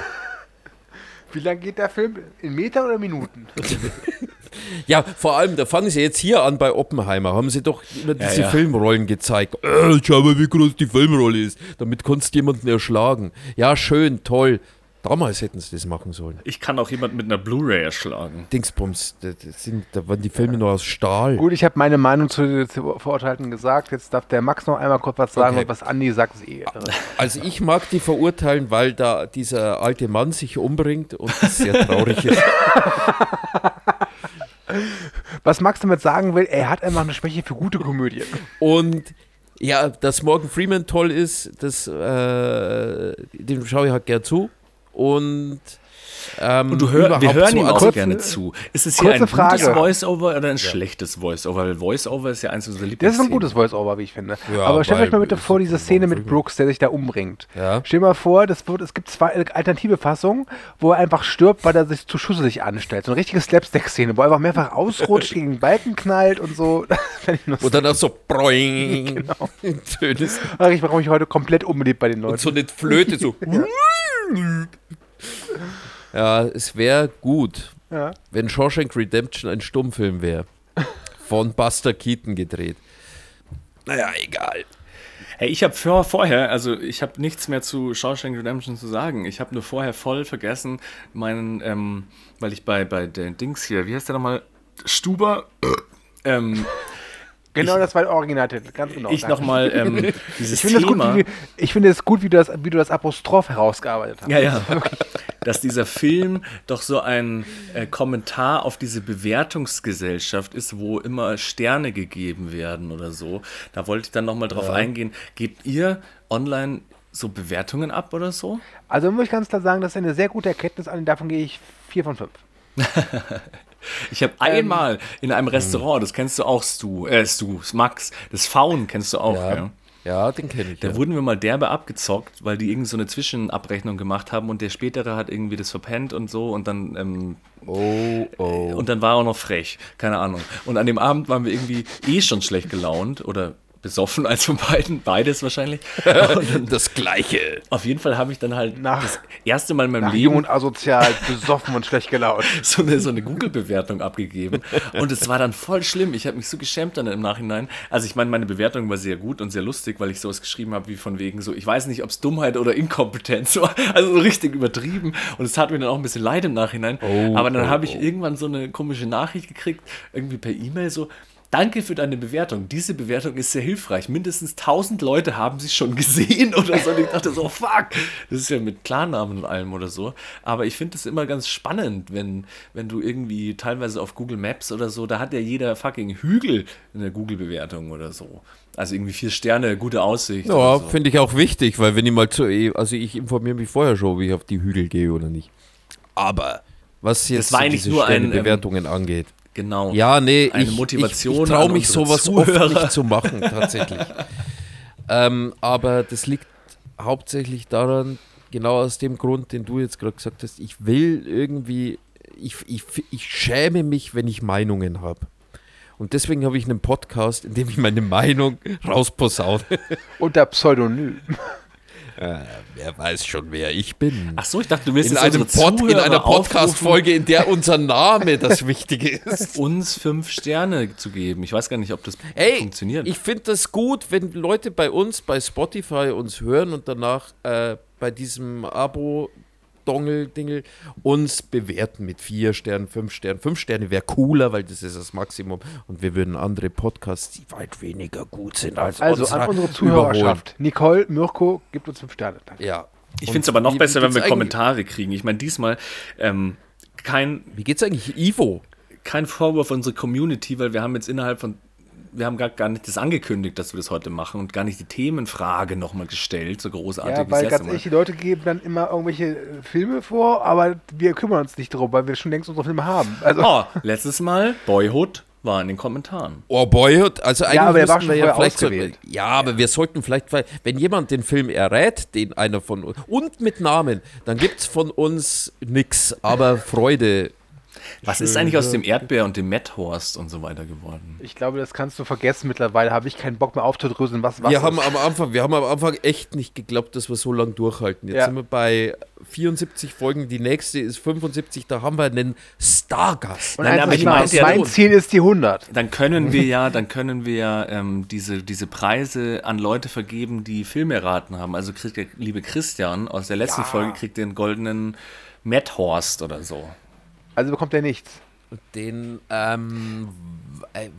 Wie lange geht der Film? In Meter oder Minuten? Ja, vor allem, da fangen sie jetzt hier an bei Oppenheimer. Haben sie doch immer Ja, diese ja. Filmrollen gezeigt. Äh, schau mal, wie groß die Filmrolle ist. Damit konntest du jemanden erschlagen. Ja, schön, toll. Damals hätten sie das machen sollen. Ich kann auch jemand mit einer Blu-ray erschlagen. Dingsbums, da, das sind, da waren die Filme noch aus Stahl. Gut, ich habe meine Meinung zu, zu Verurteilten gesagt. Jetzt darf der Max noch einmal kurz was sagen Okay. und was Andi sagt, ist eh. Also ich mag die verurteilen, weil da dieser alte Mann sich umbringt und das sehr traurig ist. Was Max damit sagen will, er hat einfach eine Schwäche für gute Komödien. Und ja, dass Morgan Freeman toll ist, das, äh, dem schaue ich halt gern zu. Und, ähm, Und du hör, wir überhaupt hören so ihm auch als- gerne zu. Ist es hier kurze ein gutes Frage. Voice-Over oder ein schlechtes Voice-Over? Weil Voice-Over ist ja eins unserer Das Lieblings. ist ein gutes Voice-Over, wie ich finde. Ja, Aber stellt euch mal bitte vor, diese von Szene mit. Brooks, der sich da umbringt. Ja. Stell dir mal vor, das wird, es gibt zwei alternative Fassungen, wo er einfach stirbt, weil er sich zu Schusse sich anstellt. So eine richtige Slapstick-Szene, wo er einfach mehrfach ausrutscht, gegen den Balken knallt und so. Das. Und dann auch so broing, Genau. Tönes. Ach, ich warum ich heute komplett unbeliebt bei den Leuten. Und so eine Flöte so. Ja, es wäre gut, ja. wenn Shawshank Redemption ein Stummfilm wäre. Von Buster Keaton gedreht. Naja, egal. Hey, ich habe vor, vorher, also ich habe nichts mehr zu Shawshank Redemption zu sagen. Ich habe nur vorher voll vergessen, meinen, ähm, weil ich bei, bei den Dings hier, wie heißt der nochmal? Stuber, ähm, Genau, das war der Originaltitel, ganz genau. ich nochmal ähm, dieses Ich finde es gut, Thema. wie, ich finde es gut, wie du das, wie du das Apostroph herausgearbeitet hast. Ja, ja. Dass dieser Film doch so ein äh, Kommentar auf diese Bewertungsgesellschaft ist, wo immer Sterne gegeben werden oder so. Da wollte ich dann nochmal drauf eingehen. Gebt ihr online so Bewertungen ab oder so? Also muss ich ganz klar sagen, das ist eine sehr gute Erkenntnis an, davon gehe ich 4 von 5. Ich habe Ähm, einmal in einem Restaurant, das kennst du auch, Stu, äh, Stu, Max, das Faun kennst du auch, Ja, ja. ja den kenne ich. Da ja. wurden wir mal derbe abgezockt, weil die irgend so eine Zwischenabrechnung gemacht haben und der spätere hat irgendwie das verpennt und so und dann ähm, Oh, oh. und dann war er auch noch frech, keine Ahnung. Und an dem Abend waren wir irgendwie eh schon schlecht gelaunt oder besoffen als von beiden, beides wahrscheinlich. das Gleiche. Auf jeden Fall habe ich dann halt Nach- das erste Mal in meinem Nach Leben jung und asozial, besoffen und schlecht gelaunt. so eine, so eine Google-Bewertung abgegeben. Und es war dann voll schlimm. Ich habe mich so geschämt dann im Nachhinein. Also ich meine, meine Bewertung war sehr gut und sehr lustig, weil ich sowas geschrieben habe wie von wegen so, ich weiß nicht, ob es Dummheit oder Inkompetenz war. Also so richtig übertrieben. Und es tat mir dann auch ein bisschen leid im Nachhinein. Oh, Aber dann oh, habe ich oh. irgendwann so eine komische Nachricht gekriegt, irgendwie per E-Mail so, Danke für deine Bewertung. Diese Bewertung ist sehr hilfreich. Mindestens 1000 Leute haben sie schon gesehen oder so. Und ich dachte so, fuck. Das ist ja mit Klarnamen und allem oder so. Aber ich finde es immer ganz spannend, wenn, wenn du irgendwie teilweise auf Google Maps oder so, da hat ja jeder fucking Hügel eine Google-Bewertung oder so. Also irgendwie vier Sterne, gute Aussicht. Ja, so. finde ich auch wichtig, weil wenn ich mal zu, also ich informiere mich vorher schon, ob ich auf die Hügel gehe oder nicht. Aber was jetzt so diese nur ein, ähm, Bewertungen angeht. Genau. Ja, nee, Eine ich, Motivation ich, ich traue mich sowas oft Zuhörer. nicht zu machen, tatsächlich. ähm, aber das liegt hauptsächlich daran, genau aus dem Grund, den du jetzt gerade gesagt hast, ich will irgendwie, ich, ich, ich schäme mich, wenn ich Meinungen habe. Und deswegen habe ich einen Podcast, in dem ich meine Meinung rausposaune. Unter Pseudonym. Äh, wer weiß schon, wer ich bin. Ach so, ich dachte, du willst in, jetzt einem Pod, in einer Podcast-Folge, in der unser Name das Wichtige ist. uns fünf Sterne zu geben. Ich weiß gar nicht, ob das Ey, funktioniert. ich finde das gut, wenn Leute bei uns, bei Spotify uns hören und danach äh, bei diesem Abo-Dongel-Dingel uns bewerten mit vier Sternen, fünf Sternen. Fünf Sterne wäre cooler, weil das ist das Maximum und wir würden andere Podcasts, die weit weniger gut sind als Also unsere, an unsere überholen. Zuhörerschaft. Nicole, Mirko, gibt uns 5 Sterne. Danke. Ja. Ich finde es aber noch wie- besser, wie wenn wir Kommentare kriegen. Ich meine, diesmal ähm, kein, Wie geht's eigentlich Ivo? kein Vorwurf an unsere Community, weil wir haben jetzt innerhalb von, wir haben gar, gar nicht das angekündigt, dass wir das heute machen und gar nicht die Themenfrage nochmal gestellt, so großartig Ja, wie weil ganz ehrlich, die. Leute geben dann immer irgendwelche äh, Filme vor, aber wir kümmern uns nicht darum, weil wir schon längst unsere Filme haben. Also, Oh, letztes Mal Boyhood war in den Kommentaren. Oh Boyhood, also eigentlich aber der war müssten schon wir ja vielleicht so, ausgewählt. ja, aber wir sollten vielleicht, weil- wenn jemand den Film errät, den einer von uns und mit Namen, dann gibt's von uns nix, aber Freude. Was ist eigentlich aus dem Erdbeer und dem Metthorst und so weiter geworden? ich glaube, das kannst du vergessen. Mittlerweile habe ich keinen Bock mehr aufzudröseln, was was wir ist. haben am Anfang, wir haben am Anfang echt nicht geglaubt, dass wir so lange durchhalten. Jetzt Ja. sind wir bei 74 Folgen, die nächste ist 75, da haben wir einen Stargast. Und Nein, aber ich ja mein Ziel ist die 100. Dann können wir ja, dann können wir ja ähm, diese, diese Preise an Leute vergeben, die Filme erraten haben. Also kriegt der liebe Christian aus der letzten Ja. Folge kriegt den goldenen Metthorst oder so. Also bekommt er nichts. Den, ähm, äh,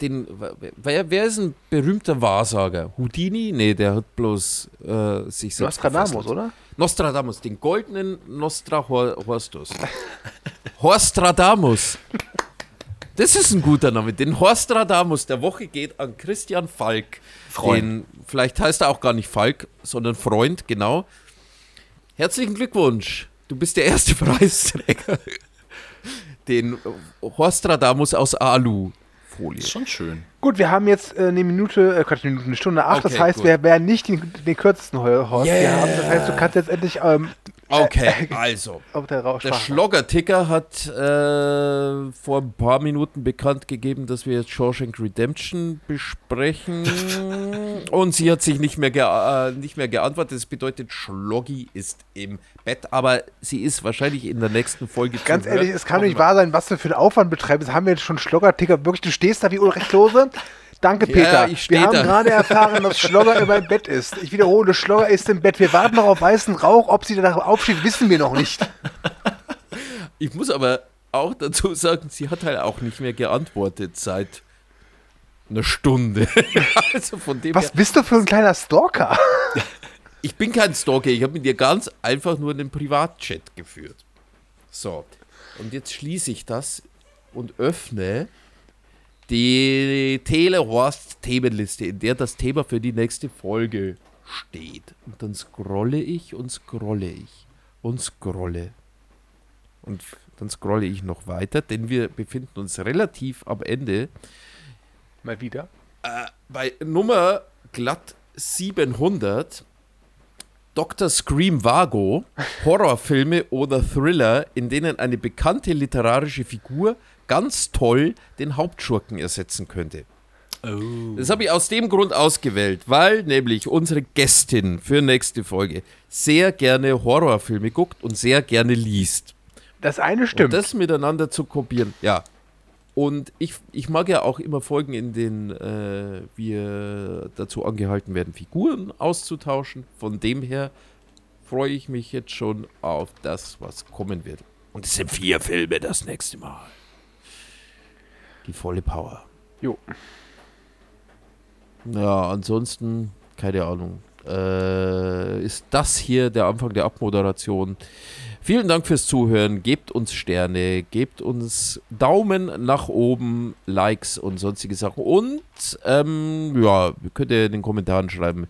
den, wer, wer ist ein berühmter Wahrsager? Houdini? Nee, der hat bloß äh, sich selbst Nostradamus, oder? Nostradamus, den goldenen Nostrahorstus. Horstradamus. Das ist ein guter Name. Den Horstradamus der Woche geht an Christian Falk. Freund. Den, vielleicht heißt er auch gar nicht Falk, sondern Freund, genau. Herzlichen Glückwunsch. Du bist der erste Preisträger. Den Horstradamus aus Alu-Folie. Ist schon schön. Gut, wir haben jetzt äh, eine Minute, äh, Quatsch, eine Minute, eine Stunde acht. das Okay, heißt, gut. wir werden nicht den, den kürzesten Ho- Horst hier Yeah. haben. Das heißt, du kannst jetzt endlich ähm, Okay, also. der Schlogger-Ticker hat äh, vor ein paar Minuten bekannt gegeben, dass wir jetzt Shawshank Redemption besprechen. Und sie hat sich nicht mehr, äh, nicht mehr geantwortet. Das bedeutet, Schloggi ist im Bett. Aber sie ist wahrscheinlich in der nächsten Folge Ganz hören. ehrlich, es kann doch nicht wahr sein, was du für einen Aufwand betreibst. Haben wir jetzt schon Schlogger-Ticker. Wirklich, du stehst da wie Ulrich Klose. Danke, Ja, Peter. ich steh Wir haben da. gerade erfahren, dass Schlogger über im Bett ist. Ich wiederhole, Schlogger ist im Bett. Wir warten noch auf weißen Rauch. Ob sie danach aufsteht, wissen wir noch nicht. Ich muss aber auch dazu sagen, sie hat halt auch nicht mehr geantwortet seit einer Stunde. also von dem Was her, bist du für ein kleiner Stalker? ich bin kein Stalker, ich habe mit ihr ganz einfach nur einen Privatchat geführt. So, und jetzt schließe ich das und öffne die Telehorst-Themenliste, in der das Thema für die nächste Folge steht. Und dann scrolle ich und scrolle ich und scrolle. Und dann scrolle ich noch weiter, denn wir befinden uns relativ am Ende Mal wieder. bei Nummer glatt 700 Dr. Scream Vago, Horrorfilme oder Thriller, in denen eine bekannte literarische Figur ganz toll den Hauptschurken ersetzen könnte. Oh. Das habe ich aus dem Grund ausgewählt, weil nämlich unsere Gästin für nächste Folge sehr gerne Horrorfilme guckt und sehr gerne liest. Das eine Und stimmt. das miteinander zu kopieren, ja. Und ich, ich mag ja auch immer Folgen, in denen äh, wir dazu angehalten werden, Figuren auszutauschen. Von dem her freue ich mich jetzt schon auf das, was kommen wird. Und es sind vier Filme das nächste Mal. Die volle Power. jo. Ja, ansonsten, keine Ahnung. Äh, ist das hier der Anfang der Abmoderation? Vielen Dank fürs Zuhören. Gebt uns Sterne, gebt uns Daumen nach oben, Likes und sonstige Sachen. Und ähm, ja, könnt ihr in den Kommentaren schreiben,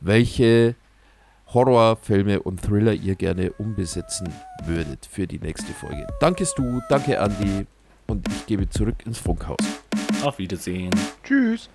welche Horrorfilme und Thriller ihr gerne umbesetzen würdet für die nächste Folge. Danke Stu, danke Andi und ich gebe zurück ins Funkhaus. Auf Wiedersehen. Tschüss.